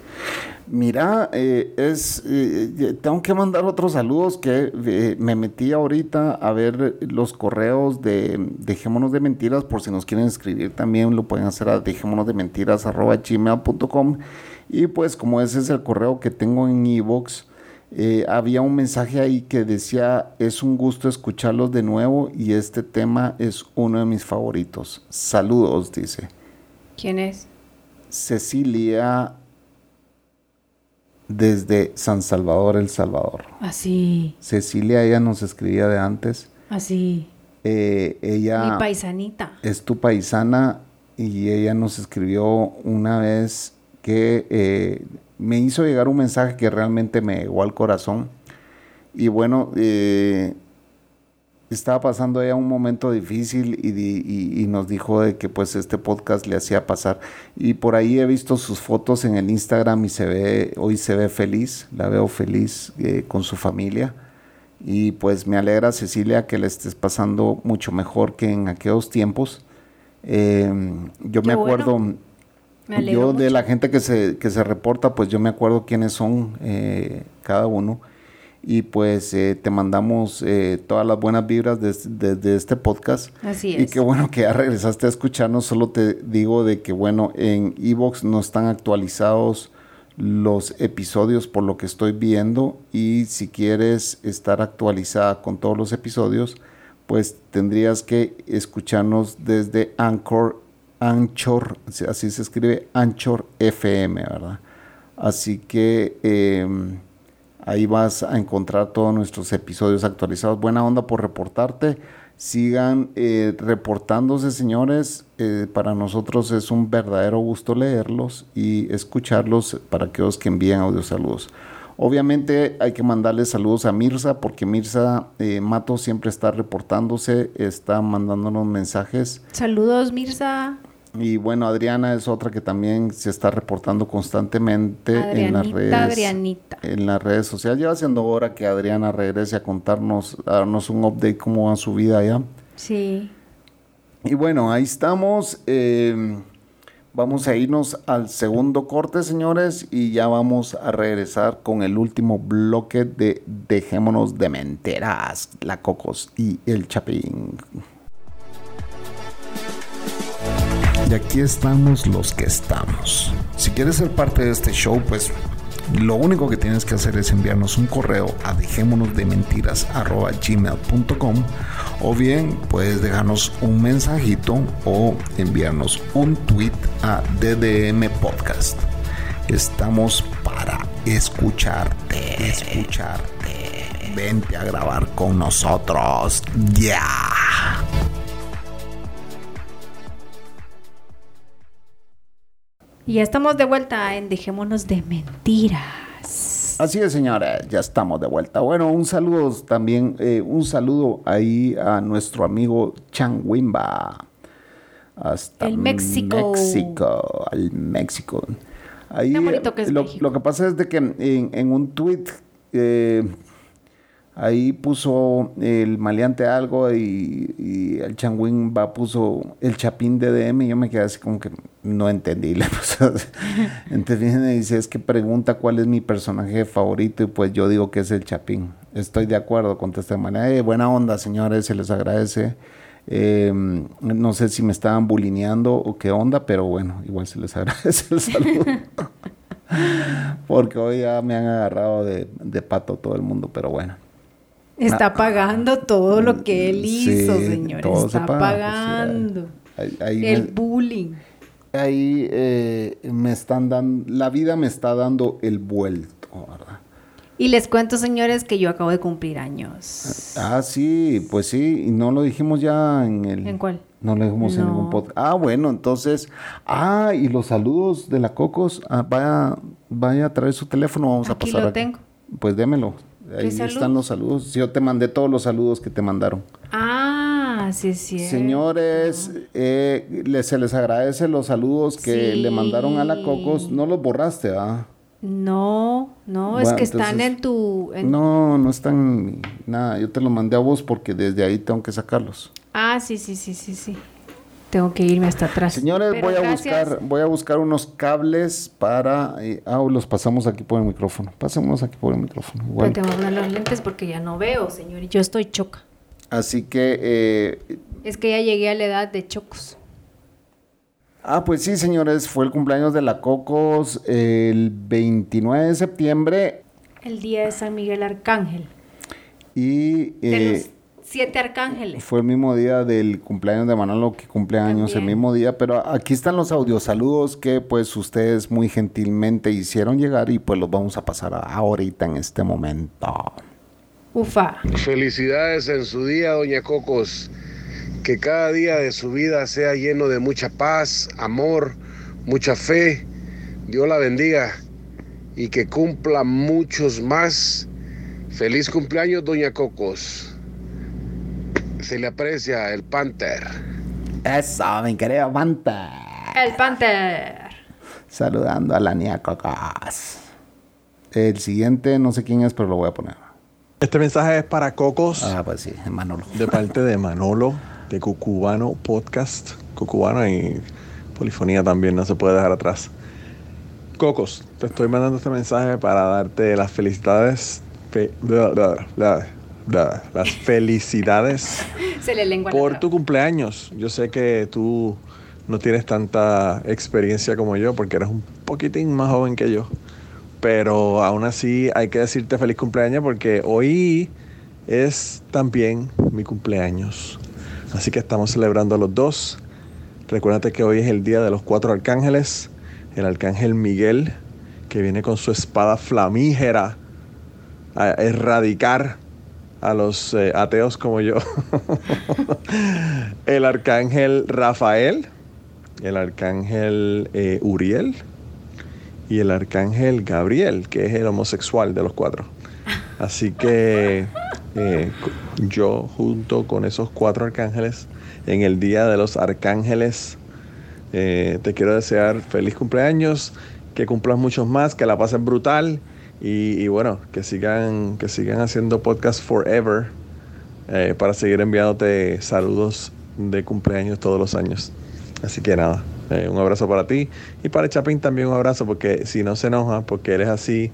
Mira, eh, es, eh, eh, tengo que mandar otros saludos que eh, me metí ahorita a ver los correos de Dejémonos de Mentiras, por si nos quieren escribir también lo pueden hacer a dejémonos de mentiras gmail.com y pues como ese es el correo que tengo en iVoox, eh, había un mensaje ahí que decía, es un gusto escucharlos de nuevo y este tema es uno de mis favoritos. Saludos, dice. ¿Quién es? Cecilia desde San Salvador, El Salvador. Así, Cecilia, ella nos escribía de antes. así. Eh, Mi ella paisanita. es tu paisana y ella nos escribió una vez que eh, me hizo llegar un mensaje que realmente me llegó al corazón. Y bueno, eh, estaba pasando ella un momento difícil y, di- y- y nos dijo de que pues este podcast le hacía pasar. Y por ahí he visto sus fotos en el Instagram y se ve, hoy se ve feliz, la veo feliz eh, con su familia. Y pues me alegra Cecilia que le estés pasando mucho mejor que en aquellos tiempos. Eh, yo Qué me bueno. acuerdo, Me yo de la gente que se, que se reporta, pues yo me acuerdo quiénes son eh, cada uno. Y pues eh, te mandamos eh, todas las buenas vibras desde desde este podcast. Así Y es. qué bueno que ya regresaste a escucharnos. Solo te digo de que, bueno, en Evox no están actualizados los episodios por lo que estoy viendo. Y si quieres estar actualizada con todos los episodios, pues tendrías que escucharnos desde Anchor, Anchor, así se escribe, Anchor FM, ¿verdad? Así que em, ahí vas a encontrar todos nuestros episodios actualizados. Buena onda por reportarte. Sigan eh, reportándose, señores. Eh, para nosotros es un verdadero gusto leerlos y escucharlos para aquellos que envían audio saludos. Obviamente hay que mandarle saludos a Mirza porque Mirza eh, Mato siempre está reportándose, está mandándonos mensajes. Saludos, Mirza. Y bueno, Adriana es otra que también se está reportando constantemente en las redes Adrianita. en las redes sociales. Lleva siendo hora que Adriana regrese a contarnos, a darnos un update cómo va su vida allá. Sí. Y bueno, ahí estamos. eh, vamos a irnos al segundo corte, señores, y ya vamos a regresar con el último bloque de Dejémonos de Menteras, la Cocos y el Chapín. Y aquí estamos los que estamos. Si quieres ser parte de este show, pues lo único que tienes que hacer es enviarnos un correo a dejémonosdementiras.gmail.com o bien puedes dejarnos un mensajito o enviarnos un tweet a DDM Podcast. estamos para escucharte, escucharte. Vente a grabar con nosotros, ya. Y ya estamos de vuelta en Dejémonos de Mentiras. Así es, señores, ya estamos de vuelta. Bueno, un saludo también, eh, un saludo ahí a nuestro amigo Wimba. Hasta el México. México, al México. Ahí, bonito que es lo, México. lo que pasa es de que en, en un tweet eh, ahí puso el maleante algo y, y el Changuín va puso el chapín de DM y yo me quedé así como que no entendí. *laughs* Entonces viene y dice, es que pregunta cuál es mi personaje favorito y pues yo digo que es el chapín. Estoy de acuerdo, contesté de manera, "Eh, buena onda señores, se les agradece. Eh, no sé si me estaban bulineando o qué onda, pero bueno, igual se les *laughs* agradece el saludo. *laughs* Porque hoy ya me han agarrado de, de pato todo el mundo, pero bueno. Está pagando todo lo que él hizo, Ah. Sí, señor. todo se Está paga, pues, pagando. Ahí, ahí el me, bullying. ahí, eh, me están dando, la vida me está dando el vuelto, ¿verdad? Y les cuento, señores, que yo acabo de cumplir años. Ah, sí, pues sí, y no lo dijimos ya en el... ¿En cuál? No lo dijimos en ningún podcast. Ah, bueno, entonces, ah, y los saludos de la Cocos, ah, vaya, vaya a traer su teléfono, vamos a Aquí pasar. lo tengo. Pues démelo. ¿Qué Ahí están los saludos. Yo te mandé todos los saludos que te mandaron. Ah, sí, sí. Señores, eh, les- se les agradece los saludos que Sí. le mandaron a la Cocos. No los borraste, ¿ah? No, no, es que están en tu... en- No, no están nada. Yo te los mandé a vos porque desde ahí tengo que sacarlos. Ah, sí, sí, sí, sí, sí. Tengo que irme hasta atrás. Señores, Pero voy a gracias. buscar, voy a buscar unos cables para. ah, los pasamos aquí por el micrófono. Pasémonos aquí por el micrófono. Pero Igual. tengo que poner los lentes porque ya no veo, señor. Yo estoy choca. Así que eh, Es que ya llegué a la edad de chocos. Ah, pues sí, señores, fue el cumpleaños de la Cocos el 29 de septiembre El día de San Miguel Arcángel. y De eh, los siete arcángeles. fue el mismo día del cumpleaños de Manolo que cumple años el mismo día, pero aquí están los audiosaludos que pues ustedes muy gentilmente hicieron llegar y pues los vamos a pasar ahorita en este momento. Ufa. Felicidades en su día, doña Cocos. Que cada día de su vida sea lleno de mucha paz, amor, mucha fe. Dios la bendiga y que cumpla muchos más. Feliz cumpleaños, doña Cocos. Se le aprecia el Panther. Eso, mi querido Manta. El Panther. Saludando a la niña Cocos. El siguiente, no sé quién es, pero lo voy a poner. Este mensaje es para Cocos, Ah, pues sí, Manolo. de parte de Manolo, de Cucubano Podcast. Cucubano y Polifonía también, no se puede dejar atrás. Cocos, te estoy mandando este mensaje para darte las felicidades. fe- bla, bla, bla, las felicidades *laughs* Se le lengua por tu cumpleaños. Yo sé que tú no tienes tanta experiencia como yo porque eres un poquitín más joven que yo. Pero aún así hay que decirte feliz cumpleaños porque hoy es también mi cumpleaños. Así que estamos celebrando los dos. Recuérdate que hoy es el día de los cuatro arcángeles. El arcángel Miguel, que viene con su espada flamígera a erradicar a los eh, ateos como yo. *laughs* el arcángel Rafael, el arcángel eh, Uriel y el arcángel Gabriel, que es el homosexual de los cuatro. Así que eh, yo junto con esos cuatro arcángeles, en el día de los arcángeles, te quiero desear feliz cumpleaños, que cumplas muchos más, que la pases brutal y, y bueno, que sigan, que sigan haciendo podcast forever eh, para seguir enviándote saludos de cumpleaños todos los años. Así que nada, eh, un abrazo para ti y para Chapín también un abrazo porque si no se enoja, porque él es así,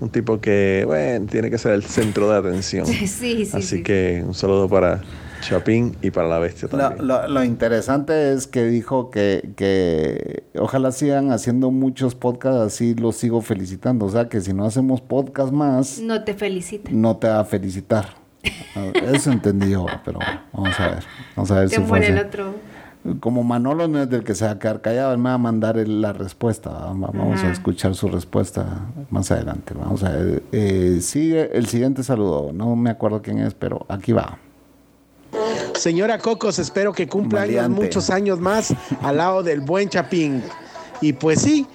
un tipo que, bueno, tiene que ser el centro de atención. *laughs* Sí, sí, Así sí. que un saludo para Chapín y para la bestia Lo, también. lo- lo interesante es que dijo que, que ojalá sigan haciendo muchos podcasts así, los sigo felicitando. O sea, que si no hacemos podcast más, No te felicita. no te va a felicitar. *laughs* Eso entendí yo, pero vamos a ver. Vamos a ver Te si fue muere el otro. como Manolo no es del que se va a quedar callado, él me va a mandar el- la respuesta. ¿va? Va- Vamos a escuchar su respuesta más adelante. Vamos a ver. Eh, sigue el siguiente saludo. No me acuerdo quién es, pero aquí va. Señora Cocos, espero que cumpla años, muchos años más al lado del buen Chapín. Y pues sí,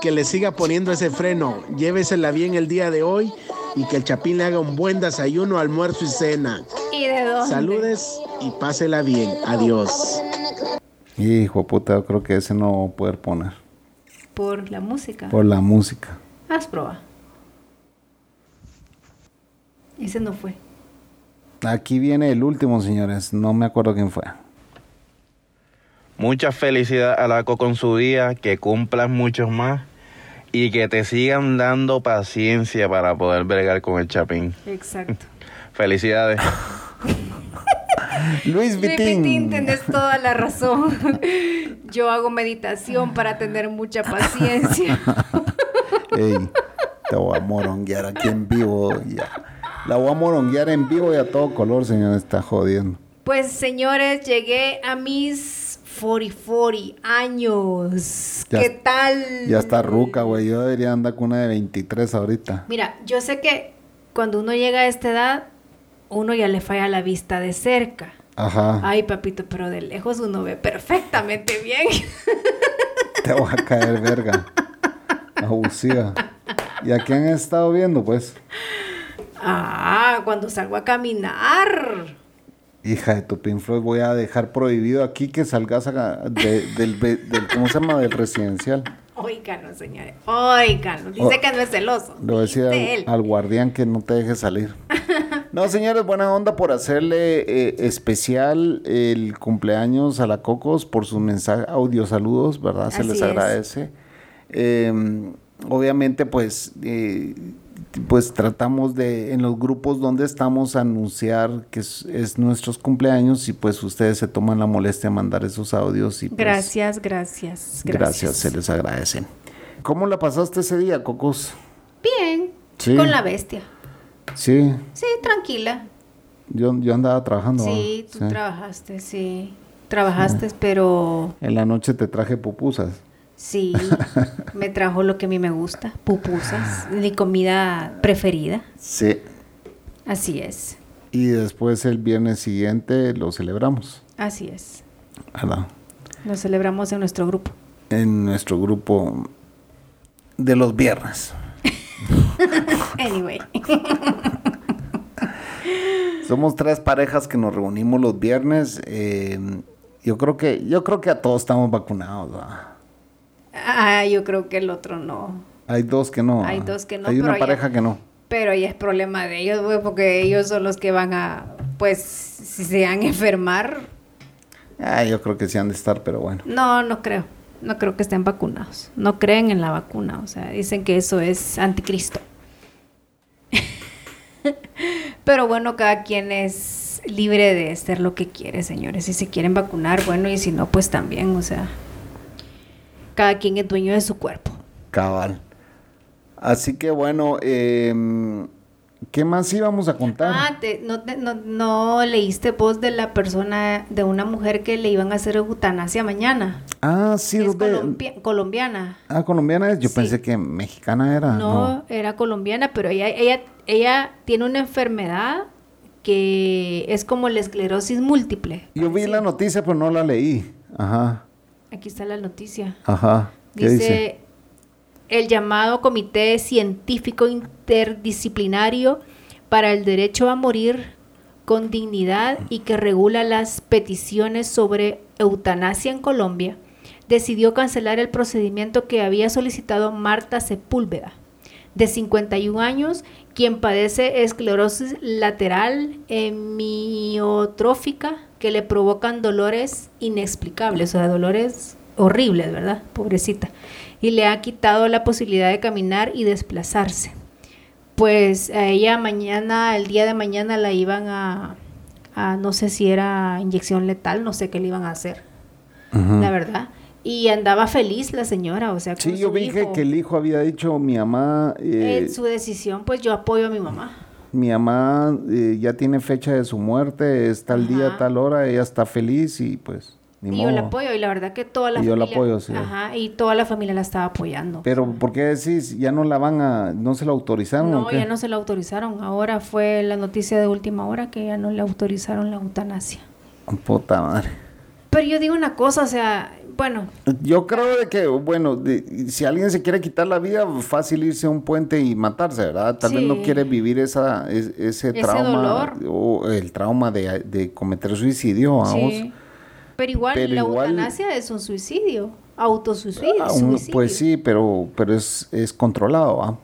que le siga poniendo ese freno. Llévesela bien el día de hoy y que el Chapín le haga un buen desayuno, almuerzo y cena. ¿Y de dónde? Saludes y pásela bien. Adiós. Hijo puta, yo creo que ese no voy a poder poner. Por la música. Por la música. Haz prueba. Ese no fue. Aquí viene el último, señores. No me acuerdo quién fue. Mucha felicidad a la Co con su día, que cumplas muchos más y que te sigan dando paciencia para poder bregar con el chapín. Exacto. Felicidades. *laughs* Luis Vitín. Vitín, tenés toda la razón. Yo hago meditación para tener mucha paciencia. *laughs* Ey, te voy a moronguear aquí en vivo. Ya. La voy a moronguear en vivo y a todo color, señor. Está jodiendo. Pues señores, llegué a mis 40, 40 años. Ya- ¿Qué tal? Ya está ruca, güey. Yo debería andar con una de 23 ahorita. Mira, yo sé que cuando uno llega a esta edad, uno ya le falla la vista de cerca. Ajá. Ay, papito, pero de lejos uno ve perfectamente bien. *laughs* Te voy a caer, verga. Abusiva. ¿Y a quién has estado viendo, pues? Ah, cuando salgo a caminar. Hija de tu Pink Floyd, voy a dejar prohibido aquí que salgas a- de- del, del, ¿cómo se llama? Del residencial. Óiganlo, señores. Óiganlo. Dice Oh, que no es celoso. Le voy a decir al, al guardián que no te deje salir. No, señores, buena onda por hacerle eh, especial el cumpleaños a la Cocos por sus mensajes, audio saludos, ¿verdad? Se Así les es. agradece. Eh, obviamente, pues, eh, pues tratamos de, en los grupos donde estamos, anunciar que es, es nuestros cumpleaños y pues ustedes se toman la molestia de mandar esos audios y pues, Gracias, gracias, gracias, gracias. se les agradece. ¿Cómo la pasaste ese día, Cocos? Bien. Sí. Con la bestia. Sí, Sí, tranquila. yo, yo andaba trabajando. Sí, tú sí. trabajaste, sí. Trabajaste, pero En la noche te traje pupusas. Sí, *laughs* me trajo lo que a mí me gusta, pupusas, mi comida preferida. Sí. Así es, Y después el viernes siguiente lo celebramos, así es. ¿verdad? Lo celebramos en nuestro grupo. En nuestro grupo de los viernes. *laughs* Anyway, *laughs* Somos tres parejas que nos reunimos los viernes. eh, yo creo que yo creo que a todos estamos vacunados. ¿verdad? Ah, yo creo que el otro no. Hay dos que no. Hay dos que no, Hay una ya- pareja que no. Pero ahí es problema de ellos, güey, porque ellos son los que van a, pues, si se van a enfermar. Ah, yo creo que sí han de estar, pero bueno. No, no creo. No creo que estén vacunados. No creen en la vacuna. O sea, dicen que eso es anticristo. *laughs* Pero bueno, cada quien es libre de hacer lo que quiere, señores. Si se quieren vacunar, bueno, y si no, pues también, o sea, cada quien es dueño de su cuerpo. Cabal. Así que bueno, em, ¿qué más íbamos a contar? Ah, te- no, te- no, no leíste voz de la persona, de una mujer que le iban a hacer eutanasia mañana. Ah, sí, es de- colombia- colombiana. Ah, colombiana es. Yo Sí. pensé que mexicana era. No, era colombiana, pero ella, ella, ella tiene una enfermedad que es como la esclerosis múltiple. Yo vi Sí. la noticia, pero no la leí. Ajá, Aquí está la noticia. ajá. ¿Qué Dice, dice? el llamado Comité Científico Interdisciplinario para el Derecho a Morir con Dignidad y que regula las peticiones sobre eutanasia en Colombia, decidió cancelar el procedimiento que había solicitado Marta Sepúlveda, de 51 años, quien padece esclerosis lateral hemiotrófica que le provocan dolores inexplicables, o sea, dolores horribles, ¿verdad? Pobrecita. Y le ha quitado la posibilidad de caminar y desplazarse. Pues a ella mañana, el día de mañana la iban a, a no sé si era inyección letal, no sé qué le iban a hacer, la verdad. Y andaba feliz la señora, o sea, con Sí, yo su vi que, hijo. que el hijo había dicho, mi mamá, eh, En su decisión, pues yo apoyo a mi mamá. Mi mamá eh, ya tiene fecha de su muerte, es tal día, tal hora, ella está feliz y pues Ni Y yo la apoyo y la verdad que toda la Y yo la familia... apoyo, sí. Ajá, y toda la familia la estaba apoyando. Pero, ¿por qué decís? ¿Ya no la van a, no se la autorizaron o No, qué? ya no se la autorizaron. Ahora fue la noticia de última hora que ya no le autorizaron la eutanasia. Puta madre. Pero yo digo una cosa, o sea, bueno, Yo creo de que, bueno, de- si alguien se quiere quitar la vida, fácil irse a un puente y matarse, ¿verdad? Tal vez no quiere vivir esa, es- ese, Ese trauma dolor. o el trauma de, de cometer suicidio, vamos. sí. Pero igual Pero la igual- eutanasia es un suicidio, autosuicidio. Ah, pues sí, pero, pero es, es controlado, ¿va?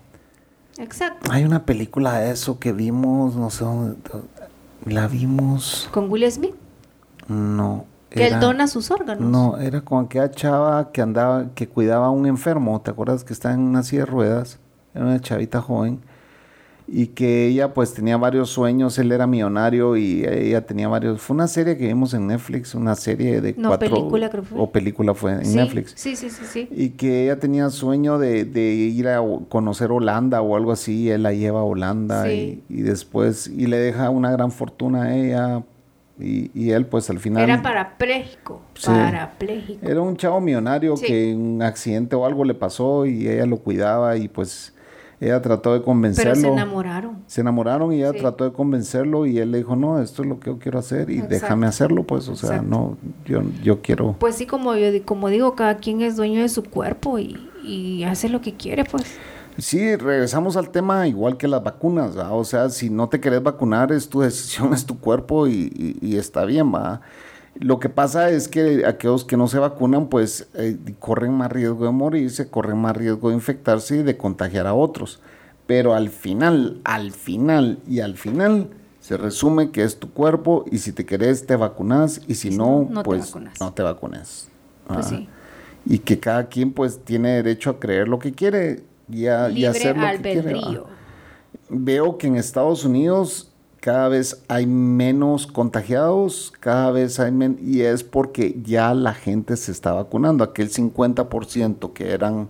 Exacto. Hay una película de eso que vimos, no sé dónde, la vimos, Con Will Smith, no. Que era- él dona sus órganos. No, era con aquella chava que andaba, que cuidaba a un enfermo, ¿te acuerdas que está en una silla de ruedas? Era una chavita joven. Y que ella pues tenía varios sueños, él era millonario y ella tenía varios... Fue una serie que vimos en Netflix, una serie de No, cuatro... película creo fue. O película fue en sí, Netflix. Sí, sí, sí, sí. Y que ella tenía sueño de, de ir a conocer Holanda o algo así, y él la lleva a Holanda Sí. y, y después, y le deja una gran fortuna a ella y, y él pues al final... Era parapléjico. Sí. Parapléjico. Era un chavo millonario Sí. que un accidente o algo le pasó y ella lo cuidaba y pues ella trató de Pero convencerlo. se enamoraron. Se enamoraron y ella Sí. trató de convencerlo y él le dijo, no, esto es lo que yo quiero hacer y Exacto. déjame hacerlo, pues, o sea, Exacto. no, yo, yo quiero... Pues sí, como yo como digo, cada quien es dueño de su cuerpo y, y hace lo que quiere, pues. Sí, regresamos al tema igual que las vacunas, ¿va? o sea, si no te querés vacunar es tu *laughs* decisión, es tu cuerpo y, y- y está bien, va. Lo que pasa es que aquellos que no se vacunan, pues eh, corren más riesgo de morirse, corren más riesgo de infectarse y de contagiar a otros. Pero al final, al final y al final se resume que es tu cuerpo y si te querés te vacunas y si no, no, te pues vacunas. no te vacunes. Pues sí. Y que cada quien pues tiene derecho a creer lo que quiere y a, y Libre hacer lo que quiere. albedrío. ¿va? Veo que en Estados Unidos cada vez hay menos contagiados, cada vez hay menos, y es porque ya la gente se está vacunando. Aquel 50% que eran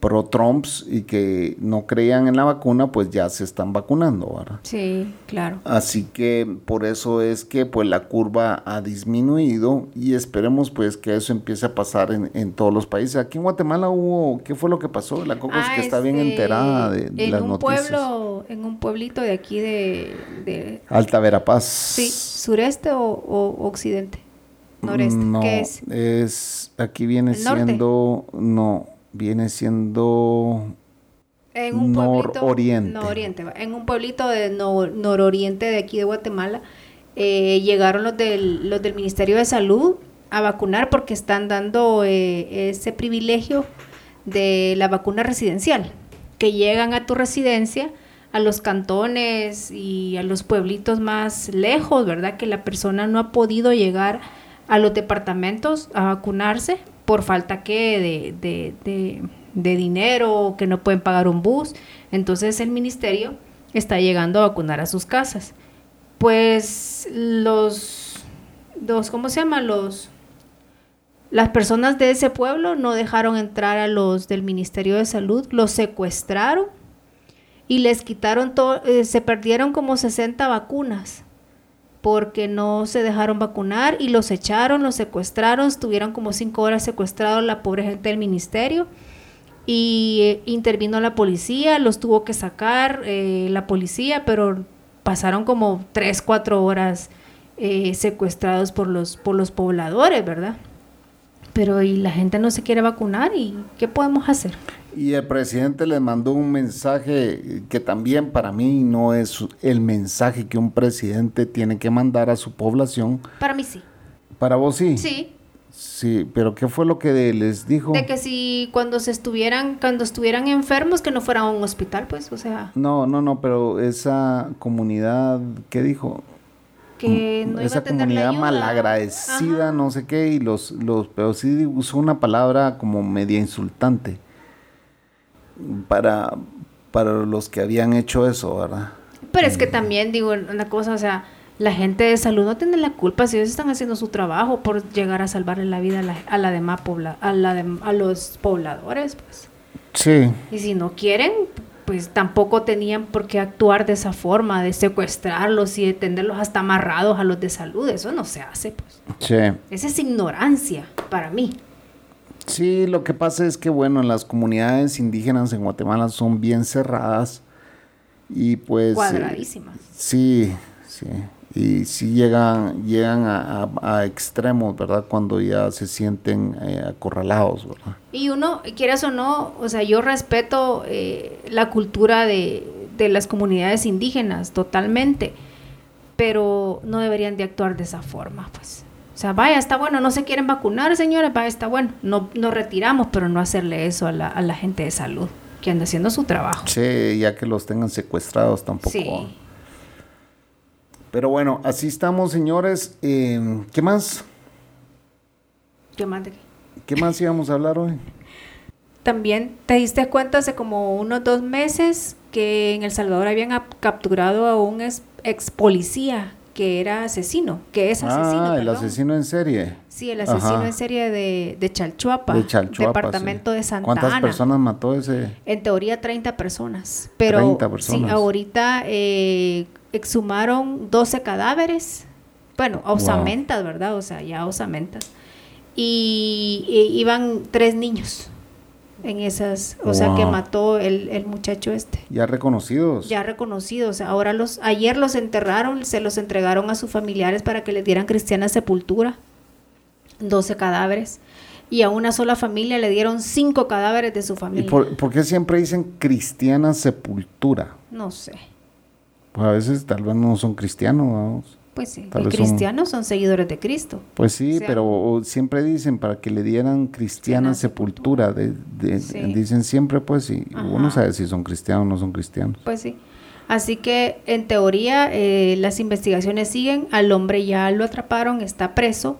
pro Trumps y que no creían en la vacuna, pues ya se están vacunando, ¿verdad? Sí, claro. Así que por eso es que pues la curva ha disminuido y esperemos pues que eso empiece a pasar en, en todos los países. Aquí en Guatemala hubo, ¿qué fue lo que pasó? La Cocos Ah, que está bien este, enterada de, en las un noticias. pueblo, en un pueblito de aquí de, de Alta Verapaz. sí, sureste o, o occidente, noreste, No, ¿qué es? es aquí viene siendo no, viene siendo En un pueblito nororiente. en un pueblito de nor- nororiente de aquí de Guatemala eh, llegaron los del los del Ministerio de Salud a vacunar porque están dando eh, ese privilegio de la vacuna residencial que llegan a tu residencia a los cantones y a los pueblitos más lejos, ¿verdad? Que la persona no ha podido llegar a los departamentos a vacunarse por falta que de, de, de, dinero, que no pueden pagar un bus. Entonces el ministerio está llegando a vacunar a sus casas. Pues los, los ¿cómo se llama? Los, las personas de ese pueblo no dejaron entrar a los del Ministerio de Salud, los secuestraron y les quitaron todo, eh, se perdieron como 60 vacunas porque no se dejaron vacunar y los echaron, los secuestraron, estuvieron como cinco horas secuestrados la pobre gente del ministerio y eh, intervino la policía, los tuvo que sacar eh, la policía, pero pasaron como tres, cuatro horas eh, secuestrados por los, por los pobladores, ¿verdad? Pero y la gente no se quiere vacunar y ¿qué podemos hacer? Y el presidente le mandó un mensaje que también para mí no es el mensaje que un presidente tiene que mandar a su población. Para mí sí. Para vos sí. Sí, Sí, pero ¿qué fue lo que les dijo? de que si cuando se estuvieran, cuando estuvieran enfermos, que no fueran a un hospital, pues, o sea, No, no, no, pero esa comunidad, ¿qué dijo? que no iba esa a tener la comunidad ayuda. malagradecida, Ajá. no sé qué, y los, los, pero sí usó una palabra como media insultante para, para los que habían hecho eso, ¿verdad? Pero es que también digo una cosa, o sea, la gente de salud no tiene la culpa si ellos están haciendo su trabajo por llegar a salvarle la vida a la, a la demás pobla, a, la dem- a los pobladores, pues. Sí, Y si no quieren, pues tampoco tenían por qué actuar de esa forma, de secuestrarlos y de tenerlos hasta amarrados a los de salud. Eso no se hace, pues. Sí. Esa es ignorancia para mí. Sí, lo que pasa es que, bueno, las comunidades indígenas en Guatemala son bien cerradas y pues... eh, Cuadradísimas. sí, sí. Y sí llegan, llegan a, a- a extremos, ¿verdad? Cuando ya se sienten eh, acorralados, ¿verdad? Y uno, quieras o no, o sea, yo respeto eh, la cultura de, de las comunidades indígenas totalmente, pero no deberían de actuar de esa forma, pues. O sea, vaya, está bueno, no se quieren vacunar, señores, vaya, está bueno. No, nos retiramos, pero no hacerle eso a la, a la gente de salud, que anda haciendo su trabajo. Sí, ya que los tengan secuestrados tampoco. Sí. Pero bueno, así estamos, señores. Eh, ¿Qué más? ¿Qué más de qué? ¿Qué más íbamos a hablar hoy? También te diste cuenta hace como unos dos meses que en El Salvador habían ap- capturado a un ex, ex policía que era asesino, que es asesino. ah, el perdón. asesino en serie. Sí, el asesino Ajá. en serie de, de Chalchuapa, De Chalchuapa. departamento sí. de Santa ¿Cuántas Ana. personas mató ese? En teoría 30 personas, pero 30 sí, personas. ahorita eh, exhumaron 12 cadáveres, bueno, osamentas, ¿verdad? O sea, ya osamentas. Y, y iban tres niños en esas, o sea, que mató el, el muchacho este. Ya reconocidos. Ya reconocidos, ahora los, ayer los enterraron, se los entregaron a sus familiares para que les dieran cristiana sepultura, 12 cadáveres, y a una sola familia le dieron cinco cadáveres de su ¿Y familia. por, por qué siempre dicen cristiana sepultura? No sé. Pues a veces tal vez no son cristianos, vamos. Pues sí, Tal los cristianos son seguidores de Cristo. Pues sí, O sea, pero siempre dicen para que le dieran cristiana sepultura. De, de- Sí. Dicen siempre, pues, y Ajá. uno sabe si son cristianos o no son cristianos. Pues sí. Así que en teoría eh, las investigaciones siguen, al hombre ya lo atraparon, está preso,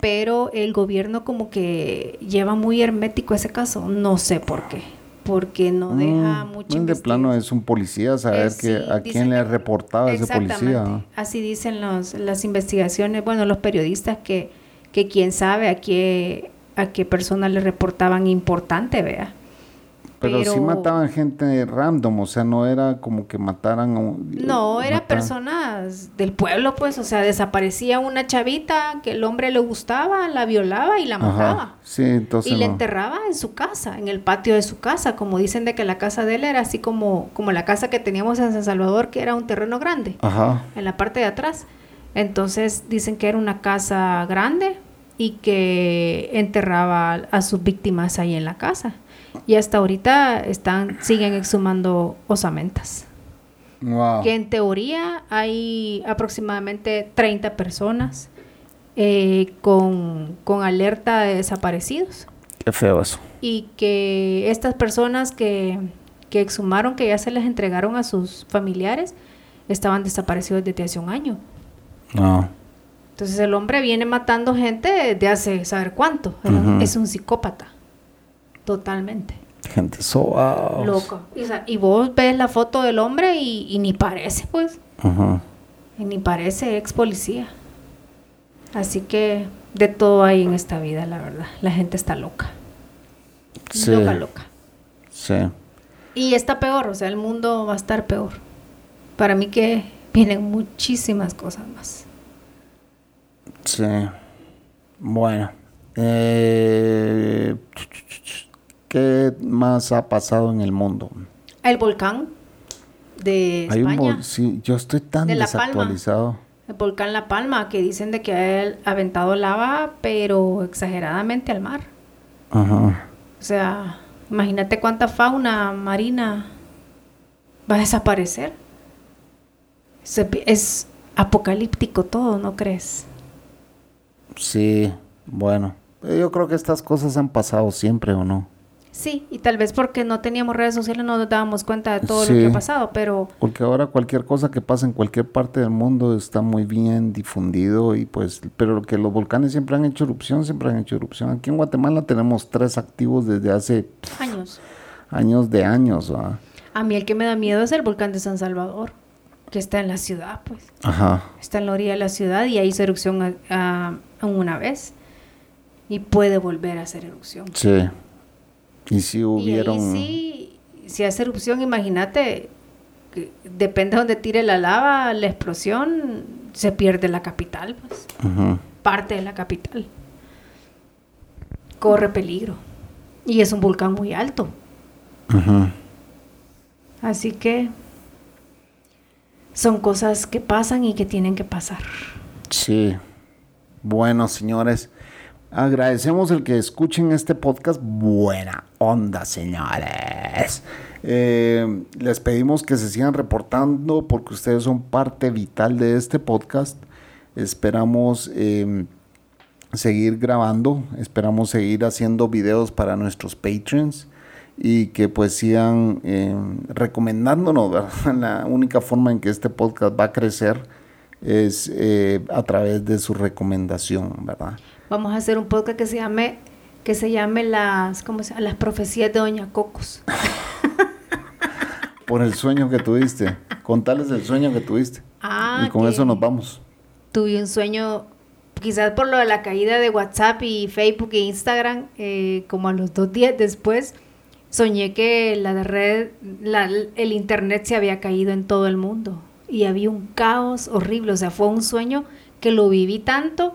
pero el gobierno como que lleva muy hermético ese caso, no sé por qué, porque no deja Mm, mucho de plano es un policía, saber Eh, que, sí, a dicen quién le que- reportaba ese policía. ¿no? Así dicen los, las investigaciones, bueno, los periodistas que, que quién sabe a qué, a qué persona le reportaban importante, vea. Pero, sí Pero- mataban gente random, o sea, no era como que mataran a un... No, eran personas del pueblo, pues, o sea, desaparecía una chavita que el hombre le gustaba, la violaba y la mataba. Ajá, sí, entonces Y no. enterraba en su casa, en el patio de su casa, como dicen de que la casa de él era así como, como la casa que teníamos en San Salvador, que era un terreno grande, Ajá, en la parte de atrás. Entonces dicen que era una casa grande y que enterraba a sus víctimas ahí en la casa. Y hasta ahorita están, siguen exhumando osamentas wow. que en teoría hay aproximadamente 30 personas eh, con, con alerta de desaparecidos Qué feo eso. y que estas personas que, que exhumaron, que ya se les entregaron a sus familiares, estaban desaparecidos desde hace un año. No. Entonces el hombre viene matando gente desde hace saber cuánto. Es un psicópata. Totalmente. Gente soa. Loco. Y, o sea, y vos ves la foto del hombre y, y ni parece, pues. Ajá. Y ni parece ex policía. Así que de todo hay en esta vida, la verdad. La gente está loca. Sí. Loca, loca. Sí. Y está peor, o sea, el mundo va a estar peor. Para mí que vienen muchísimas cosas más. Sí. Bueno. Eh, ¿Qué más ha pasado en el mundo? El volcán de Hay un España. vol- sí, yo estoy tan De desactualizado. El volcán La Palma, que dicen de que ha aventado lava, pero exageradamente al mar. Ajá. O sea, imagínate cuánta fauna marina va a desaparecer. Se Es apocalíptico todo, ¿no crees? Sí, bueno. Yo creo que estas cosas han pasado siempre, ¿o no? Sí, y tal vez porque no teníamos redes sociales no nos dábamos cuenta de todo Sí. lo que ha pasado, pero Porque ahora cualquier cosa que pasa en cualquier parte del mundo está muy bien difundido y pues, pero que los volcanes siempre han hecho erupción, siempre han hecho erupción. Aquí en Guatemala tenemos tres activos desde hace años. años de años, ¿va? A mí el que me da miedo es el volcán de San Salvador, que está en la ciudad, pues. Ajá. Está en la orilla de la ciudad y ahí hizo erupción a- a- a una vez. Y puede volver a hacer erupción. Sí. Y si Y hubieron... ahí sí, si hace erupción, imagínate, depende de donde tire la lava, la explosión, se pierde la capital, pues, parte de la capital. Corre peligro. Y es un volcán muy alto. Así que son cosas que pasan y que tienen que pasar. Sí. Bueno, señores, agradecemos el que escuchen este podcast. Buena onda, señores. Eh, les pedimos que se sigan reportando porque ustedes son parte vital de este podcast. Esperamos eh, seguir grabando, esperamos seguir haciendo videos para nuestros patrons y que pues sigan eh, recomendándonos. *laughs* La única forma en que este podcast va a crecer es eh, a través de su recomendación, ¿verdad? Vamos a hacer un podcast que se llame que se llame las ¿cómo se llama? las profecías de Doña Cocos. *laughs* Por el sueño que tuviste, contarles el sueño que tuviste. Ah, y con eso nos vamos. Tuve un sueño, quizás por lo de la caída de WhatsApp y Facebook e Instagram, eh, como a los dos días después, soñé que la red, la- el internet se había caído en todo el mundo y había un caos horrible. O sea, fue un sueño que lo viví tanto.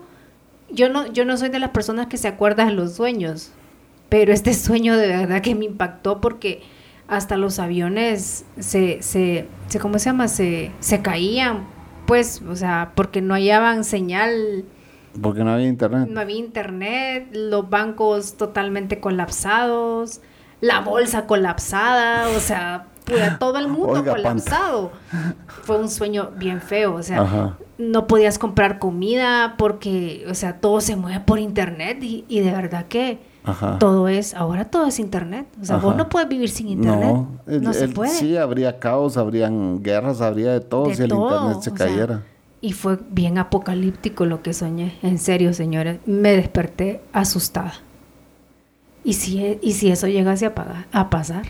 Yo no, yo no soy de las personas que se acuerdan de los sueños, pero este sueño de verdad que me impactó porque hasta los aviones se, se, se ¿cómo se llama? Se, se caían, pues, o sea, porque no hallaban señal, Porque no había internet. no había internet, los bancos totalmente colapsados, la bolsa colapsada, o sea, puta, *laughs* todo el mundo Oiga, colapsado. Fue un sueño bien feo, o sea, Ajá. no podías comprar comida porque, o sea, todo se mueve por internet y, y de verdad que Ajá. todo es, ahora todo es internet. O sea, vos no puedes vivir sin internet. No, No, se el- puede. Sí, habría caos, habrían guerras, habría de todo De si el internet se sea, cayera. y fue bien apocalíptico lo que soñé. En serio, señores, me desperté asustada. ¿Y si, y si eso llegase a, pagar- a pasar?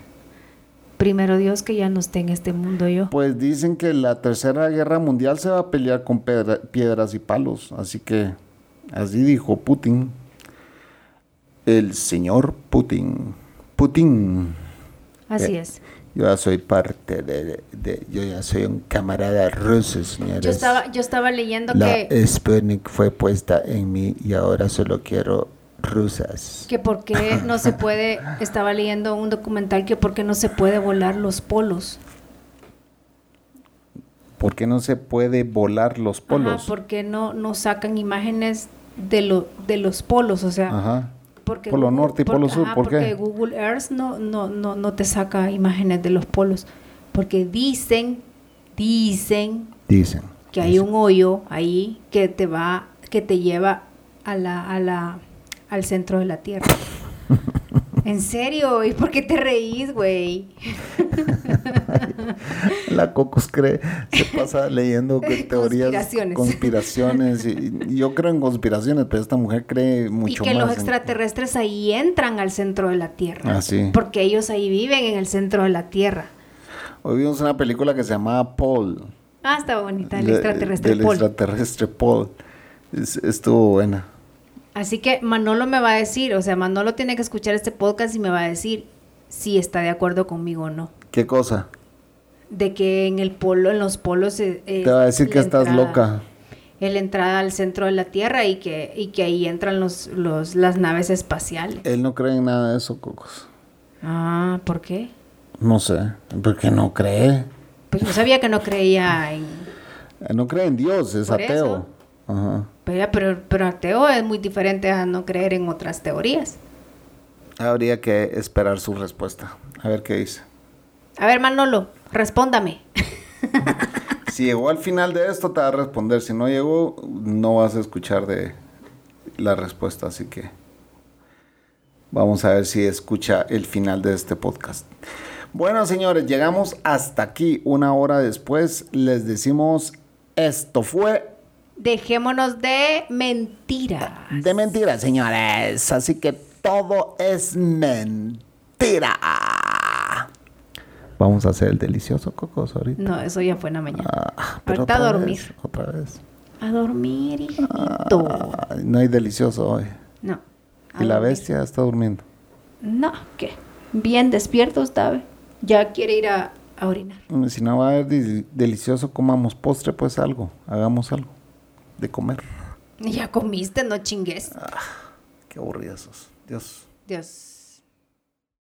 Primero Dios que ya no esté en este mundo yo. Pues dicen que la tercera guerra mundial se va a pelear con pedra- piedras y palos. Así que, así dijo Putin. El señor Putin. Putin. Así Eh, es. Yo ya soy parte de, de- Yo ya soy un camarada ruso, señores. Yo estaba, yo estaba leyendo La que, Sputnik fue puesta en mí y ahora solo quiero rusas. que por qué no se *laughs* puede, estaba leyendo un documental que por qué no se puede volar los polos. ¿Por qué no se puede volar los polos? Ajá, ¿Por qué no, no sacan imágenes de, lo, de los polos? O sea, Ajá. Porque Polo Google- norte y polo porque- sur, ajá, ¿por qué? Porque Google Earth no, no, no, no te saca imágenes de los polos. Porque dicen, dicen Dicen. que hay un hoyo ahí que te va, que te lleva a la, a la, al centro de la Tierra. *laughs* ¿En serio? ¿Y por qué te reís, güey? *laughs* La Cocos cree, se pasa leyendo que *laughs* teorías, Conspiraciones. conspiraciones. y, y yo creo en conspiraciones, pero esta mujer cree Y mucho que más. los en- extraterrestres ahí entran al centro de la Tierra. Ah, sí. Porque ellos ahí viven en el centro de la Tierra. Hoy vimos una película que se llamaba Paul. Ah, está bonita, el de- extraterrestre Del Paul. extraterrestre Paul. Es- estuvo buena. Así que Manolo me va a decir, o sea, Manolo tiene que escuchar este podcast y me va a decir si está de acuerdo conmigo o no. ¿Qué cosa? De que en el polo, en los polos... eh, eh, Te va a decir que estás loca. Es la entrada al centro de la Tierra y que, y que ahí entran los, los, las naves espaciales. Él no cree en nada de eso, Cocos. Ah, ¿por qué? No sé. porque no cree? Pues yo sabía que no creía en... Él no cree en Dios, es Por ateo. eso. Ajá. Pero, pero, pero ateo es muy diferente a no creer en otras teorías. Habría que esperar su respuesta. A ver qué dice. A ver, Manolo, respóndame. *laughs* Si llegó al final de esto, te va a responder. Si no llegó, no vas a escuchar de la respuesta. Así que vamos a ver si escucha el final de este podcast. Bueno, señores, llegamos hasta aquí. Una hora después les decimos, esto fue Dejémonos de mentiras. de mentira, señores. Así que todo es mentira. Vamos a hacer el delicioso cocos ahorita. No, eso ya fue en la mañana. Ah, pero Ahorita a otra dormir. vez, otra vez. A dormir, hijito. No hay delicioso hoy. No. Y la bestia está durmiendo. No, ¿qué? Bien despierto estaba. Ya quiere ir a, a orinar. Si no va a haber delicioso, comamos postre, pues algo. Hagamos algo de comer. Ya comiste, no chingues. Qué aburridos. Dios. Dios.